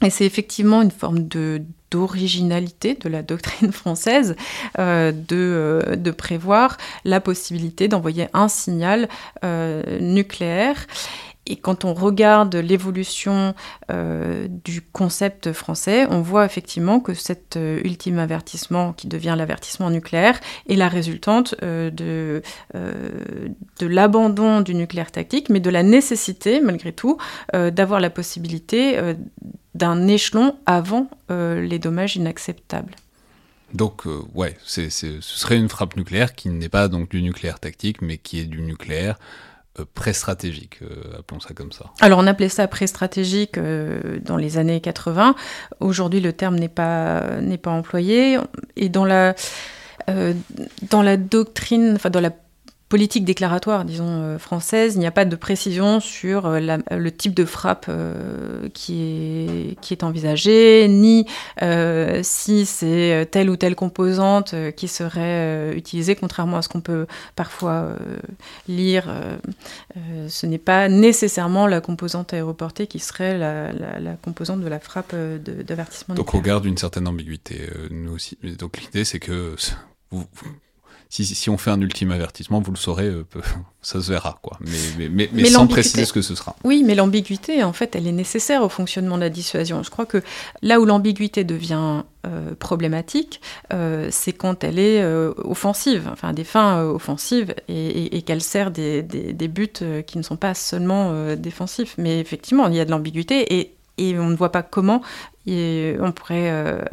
Et c'est effectivement une forme de d'originalité de la doctrine (laughs) française de, de, prévoir la possibilité d'envoyer un signal nucléaire. Et quand on regarde l'évolution euh, du concept français, on voit effectivement que cet euh, ultime avertissement, qui devient l'avertissement nucléaire, est la résultante euh, de, de l'abandon du nucléaire tactique, mais de la nécessité, malgré tout, d'avoir la possibilité d'un échelon avant les dommages inacceptables. Donc, ouais, ce serait une frappe nucléaire qui n'est pas donc du nucléaire tactique, mais qui est du nucléaire euh, pré-stratégique, euh, appelons ça comme ça. Alors on appelait ça pré-stratégique euh, dans les années 80. Aujourd'hui le terme n'est pas, n'est pas employé. Et dans la, dans la doctrine, enfin dans la politique déclaratoire, disons, euh, française, il n'y a pas de précision sur euh, le type de frappe euh, qui, est, qui est envisagée, ni si c'est telle ou telle composante qui serait utilisée, contrairement à ce qu'on peut parfois lire. ce n'est pas nécessairement la composante aéroportée qui serait la, la, composante de la frappe d'avertissement. Donc on garde une certaine ambiguïté, nous aussi. Donc l'idée c'est que vous si, on fait un ultime avertissement, vous le saurez, euh, (laughs) ça se verra, quoi. Mais, mais, mais, sans préciser ce que ce sera. Oui, mais l'ambiguïté, en fait, elle est nécessaire au fonctionnement de la dissuasion. Je crois que là où l'ambiguïté devient euh, problématique, euh, c'est quand elle est offensive, enfin des fins offensives, et, qu'elle sert des, buts qui ne sont pas seulement défensifs. Mais effectivement, il y a de l'ambiguïté, et, on ne voit pas comment on pourrait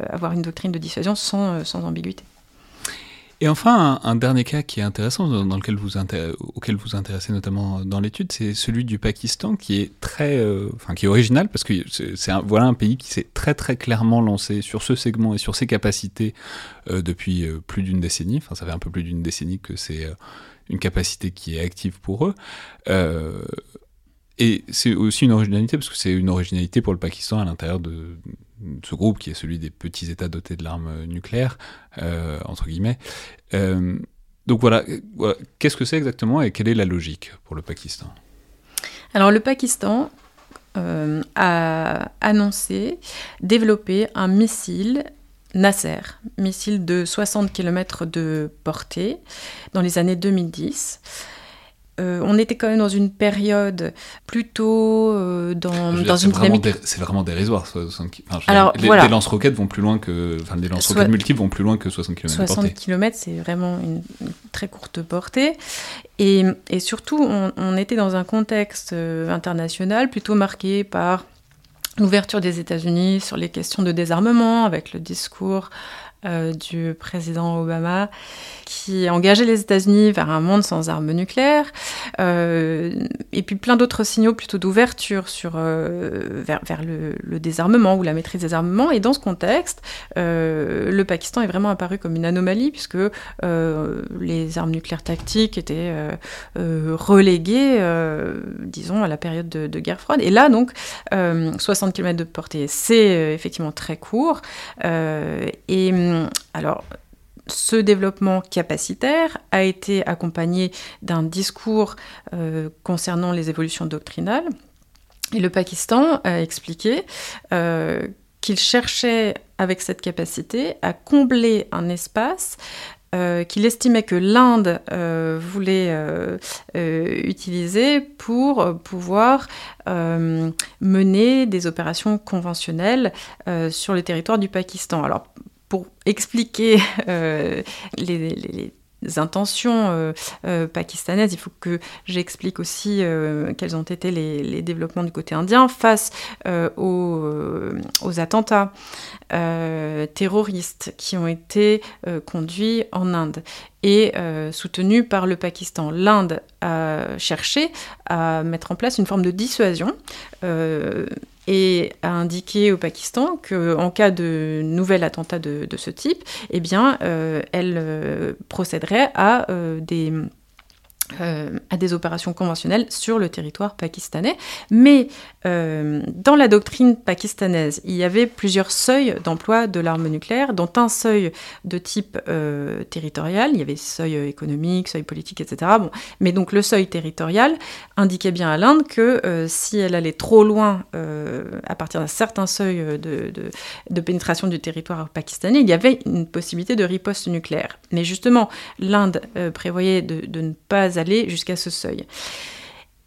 avoir une doctrine de dissuasion sans ambiguïté. Et enfin, un, dernier cas qui est intéressant, dans, lequel vous auquel vous intéressez notamment dans l'étude, c'est celui du Pakistan, qui est très, euh, enfin, qui est original parce que c'est voilà un pays qui s'est très très clairement lancé sur ce segment et sur ses capacités euh, depuis euh, plus d'une décennie. Enfin, ça fait un peu plus d'une décennie que c'est une capacité qui est active pour eux. Et c'est aussi une originalité parce que c'est une originalité pour le Pakistan à l'intérieur de ce groupe qui est celui des petits États dotés de l'arme nucléaire, euh, entre guillemets. Euh, donc voilà, qu'est-ce que c'est exactement et quelle est la logique pour le Pakistan? Alors le Pakistan euh, a annoncé développer un missile Nasser, missile de 60 km de portée dans les années 2010. Euh, on était quand même dans une période plutôt euh, dans, dans une dynamique. C'est vraiment dérisoire. Alors, les, les lance-roquettes vont plus loin que. Enfin, les lance-roquettes multiples vont plus loin que 60 km. 60 km, c'est vraiment une, très courte portée. Et, et surtout, on, on, était dans un contexte euh, international plutôt marqué par l'ouverture des États-Unis sur les questions de désarmement, avec le discours euh, du président Obama qui engageait les États-Unis vers un monde sans armes nucléaires, euh, et puis plein d'autres signaux plutôt d'ouverture sur euh, vers, le, désarmement ou la maîtrise des armements. Et dans ce contexte, le Pakistan est vraiment apparu comme une anomalie puisque les armes nucléaires tactiques étaient reléguées, disons, à la période de, de, guerre froide. Et là, donc, 60 km de portée, c'est effectivement très court. et euh, alors, ce développement capacitaire a été accompagné d'un discours euh, concernant les évolutions doctrinales. Et le Pakistan a expliqué euh, qu'il cherchait, avec cette capacité, à combler un espace qu'il estimait que l'Inde voulait utiliser pour pouvoir mener des opérations conventionnelles sur le territoire du Pakistan. Pour expliquer euh, les, intentions euh, euh, pakistanaises, il faut que j'explique aussi quels ont été les, développements du côté indien face aux, aux, attentats terroristes qui ont été conduits en Inde et soutenus par le Pakistan. L'Inde a cherché à mettre en place une forme de dissuasion et a indiqué au Pakistan qu'en cas de nouvel attentat de, ce type, eh bien, euh, elle euh, procéderait à euh, des euh, à des opérations conventionnelles sur le territoire pakistanais. Mais euh, dans la doctrine pakistanaise, il y avait plusieurs seuils d'emploi de l'arme nucléaire, dont un seuil de type euh, territorial. Il y avait seuil économique, seuil politique, etc. Bon. Mais donc le seuil territorial indiquait bien à l'Inde que si elle allait trop loin à partir d'un certain seuil de, pénétration du territoire pakistanais, il y avait une possibilité de riposte nucléaire. Mais justement, l'Inde prévoyait de, de ne pas jusqu'à ce seuil.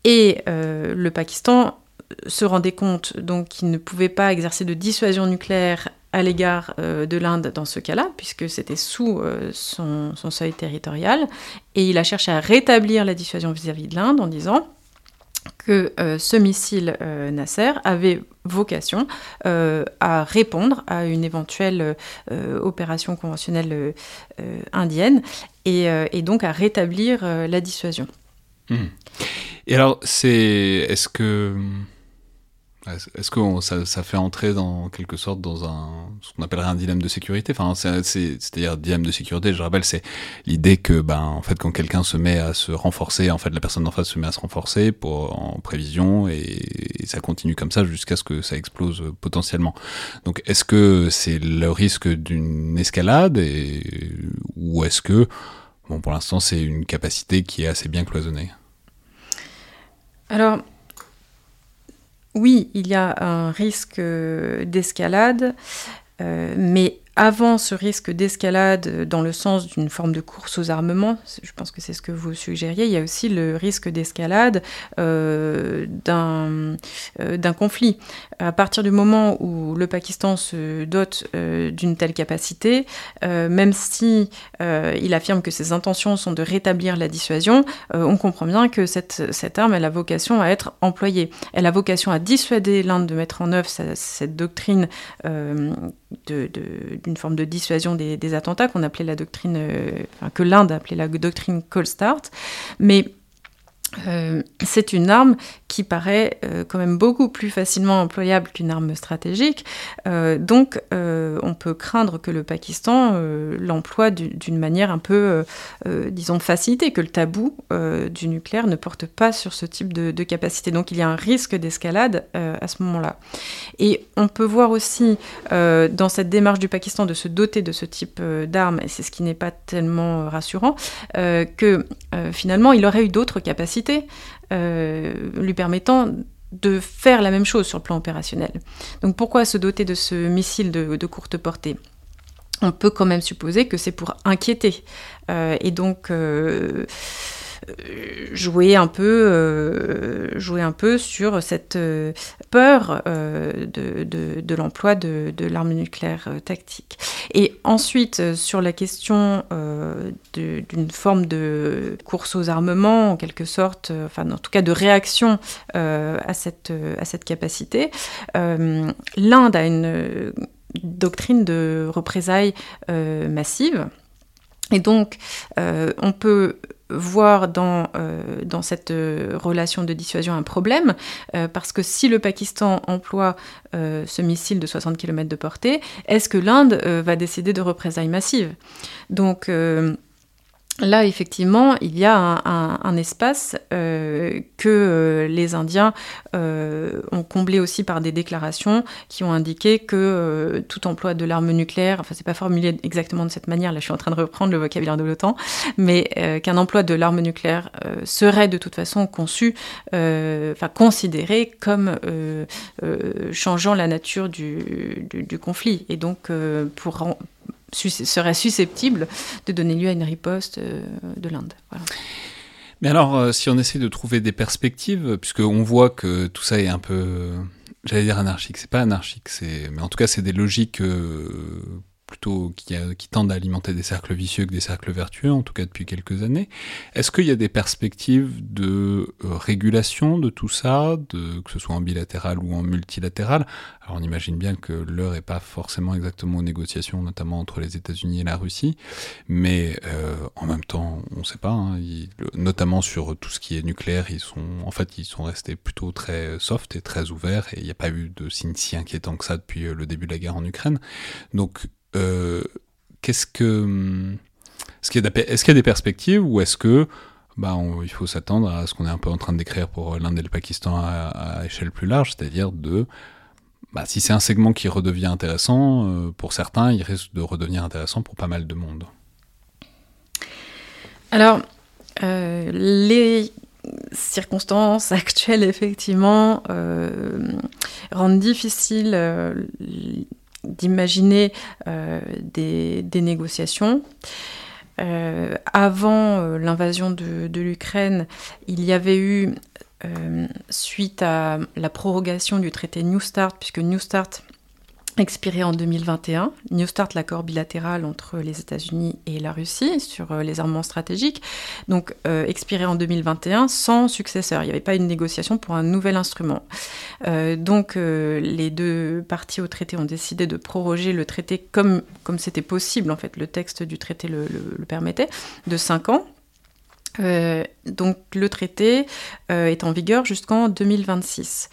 Et euh, le Pakistan se rendait compte donc qu'il ne pouvait pas exercer de dissuasion nucléaire à l'égard euh, de l'Inde dans ce cas-là, puisque c'était sous euh, son, seuil territorial, et il a cherché à rétablir la dissuasion vis-à-vis de l'Inde en disant que ce missile Nasser avait vocation à répondre à une éventuelle opération conventionnelle indienne et, donc à rétablir la dissuasion. Hmm. Et alors, c'est. Est-ce que. Est-ce que ça, fait entrer dans quelque sorte dans un ce qu'on appellerait un dilemme de sécurité? Enfin, c'est-à-dire dilemme de sécurité. Je rappelle, c'est l'idée que, ben, en fait, quand quelqu'un se met à se renforcer, en fait, la personne d'en face se met à se renforcer pour en prévision et, ça continue comme ça jusqu'à ce que ça explose potentiellement. Donc, est-ce que c'est le risque d'une escalade ou est-ce que, bon, pour l'instant, c'est une capacité qui est assez bien cloisonnée? Alors, oui, il y a un risque d'escalade, euh, mais avant ce risque d'escalade dans le sens d'une forme de course aux armements, je pense que c'est ce que vous suggériez, il y a aussi le risque d'escalade euh, euh, d'un conflit. À partir du moment où le Pakistan se dote euh, d'une telle capacité, même si il affirme que ses intentions sont de rétablir la dissuasion, on comprend bien que cette, arme elle a vocation à être employée. Elle a vocation à dissuader l'Inde de mettre en œuvre cette doctrine de, d'une forme de dissuasion des, attentats qu'on appelait la doctrine, que l'Inde appelait la doctrine Cold Start. Mais euh, c'est une arme qui paraît euh, quand même beaucoup plus facilement employable qu'une arme stratégique. Euh, donc on peut craindre que le Pakistan l'emploie d'une manière un peu, disons, facilitée, que le tabou du nucléaire ne porte pas sur ce type de, capacité. Donc il y a un risque d'escalade à ce moment-là. Et on peut voir aussi dans cette démarche du Pakistan de se doter de ce type d'armes, et c'est ce qui n'est pas tellement rassurant, que finalement il aurait eu d'autres capacités euh, lui permettant de faire la même chose sur le plan opérationnel. Donc pourquoi se doter de ce missile de, courte portée? On peut quand même supposer que c'est pour inquiéter. Euh, et donc, euh, jouer un peu, euh, jouer un peu sur cette euh, peur de, de, l'emploi de, de l'arme nucléaire tactique. Et ensuite, sur la question d'une forme de course aux armements, en quelque sorte, enfin en tout cas de réaction à, cette, à cette capacité, l'Inde a une doctrine de représailles massives. Et donc, on peut voir dans, euh, dans cette euh, relation de dissuasion un problème, euh, parce que si le Pakistan emploie ce missile de 60 km de portée, est-ce que l'Inde va décider de représailles massives? Donc Là, effectivement, il y a un, espace euh, que euh, les Indiens euh, ont comblé aussi par des déclarations qui ont indiqué que tout emploi de l'arme nucléaire, enfin, c'est pas formulé exactement de cette manière, là je suis en train de reprendre le vocabulaire de l'OTAN, mais qu'un emploi de l'arme nucléaire serait de toute façon conçu, enfin considéré comme changeant la nature du, du conflit. Et donc, pour serait susceptible de donner lieu à une riposte euh, de l'Inde. Mais alors, euh, si on essaie de trouver des perspectives, puisqu'on voit que tout ça est un peu, j'allais dire anarchique, c'est pas anarchique, mais en tout cas c'est des logiques euh, plutôt qui, qui, tendent à alimenter des cercles vicieux que des cercles vertueux, en tout cas depuis quelques années. Est-ce qu'il y a des perspectives de euh, régulation de tout ça, de, que ce soit en bilatéral ou en multilatéral? Alors on imagine bien que l'heure n'est pas forcément exactement aux négociations, notamment entre les États-Unis et la Russie, mais euh, en même temps, on ne sait pas, hein, notamment sur tout ce qui est nucléaire, ils sont, en fait, ils sont restés plutôt très soft et très ouverts, et il n'y a pas eu de signe si inquiétant que ça depuis euh, le début de la guerre en Ukraine. Donc qu'est-ce que. Est-ce qu'il y, a des perspectives ou est-ce que bah, il faut s'attendre à ce qu'on est un peu en train de décrire pour l'Inde et le Pakistan à, échelle plus large, c'est-à-dire de. Bah, si c'est un segment qui redevient intéressant, euh, pour certains, il risque de redevenir intéressant pour pas mal de monde. Alors, euh, les circonstances (laughs) actuelles, effectivement, rendent difficile d'imaginer euh, des, négociations. Euh, avant euh, l'invasion de, de l'Ukraine, il y avait eu, suite à la prorogation du traité New Start, puisque New Start expiré en 2021. New Start, l'accord bilatéral entre les États-Unis et la Russie sur euh, les armements stratégiques, donc euh, expiré en 2021 sans successeur. Il n'y avait pas une négociation pour un nouvel instrument. Euh, donc les deux parties au traité ont décidé de proroger le traité comme comme c'était possible en fait. Le texte du traité le, le permettait de 5 ans. donc le traité est en vigueur jusqu'en 2026.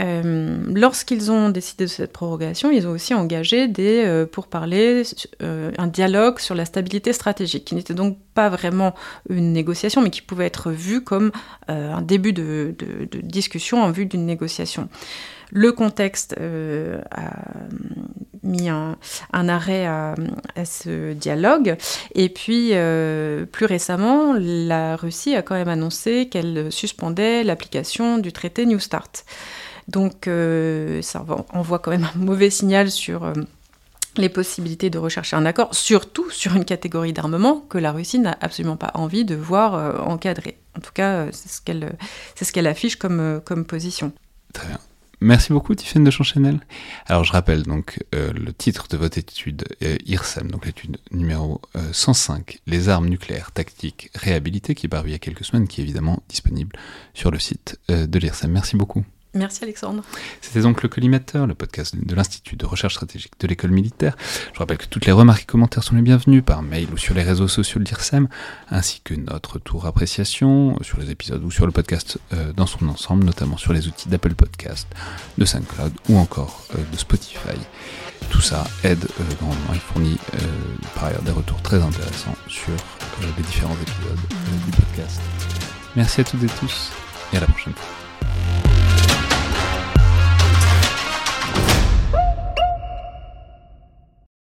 Euh, lorsqu'ils ont décidé de cette prorogation, ils ont aussi engagé des euh, pour parler euh, un dialogue sur la stabilité stratégique, qui n'était donc pas vraiment une négociation, mais qui pouvait être vu comme un début de, discussion en vue d'une négociation. Le contexte a mis un, arrêt à, ce dialogue. Et puis, plus récemment, la Russie a quand même annoncé qu'elle suspendait l'application du traité New Start. Donc euh, ça envoie quand même un mauvais signal sur euh, les possibilités de rechercher un accord, surtout sur une catégorie d'armement que la Russie n'a absolument pas envie de voir euh, encadrer. En tout cas, c'est ce qu'elle ce affiche comme, comme position. Très bien. Merci beaucoup, Tiffaine de Chanchenel. Alors, je rappelle donc le titre de votre étude IRSEM, donc l'étude numéro 105, Les armes nucléaires tactiques réhabilitées, qui est parue il y a quelques semaines, qui est évidemment disponible sur le site de l'IRSEM. Merci beaucoup. Merci Alexandre. C'était donc le collimateur, le podcast de l'Institut de recherche stratégique de l'école militaire. Je rappelle que toutes les remarques et commentaires sont les bienvenus par mail ou sur les réseaux sociaux de l'IRSEM, ainsi que notre tour appréciation sur les épisodes ou sur le podcast euh, dans son ensemble, notamment sur les outils d'Apple Podcast, de SoundCloud ou encore euh, de Spotify. Tout ça aide euh, grandement et fournit par ailleurs des retours très intéressants sur les différents épisodes du podcast. Merci à toutes et tous et à la prochaine.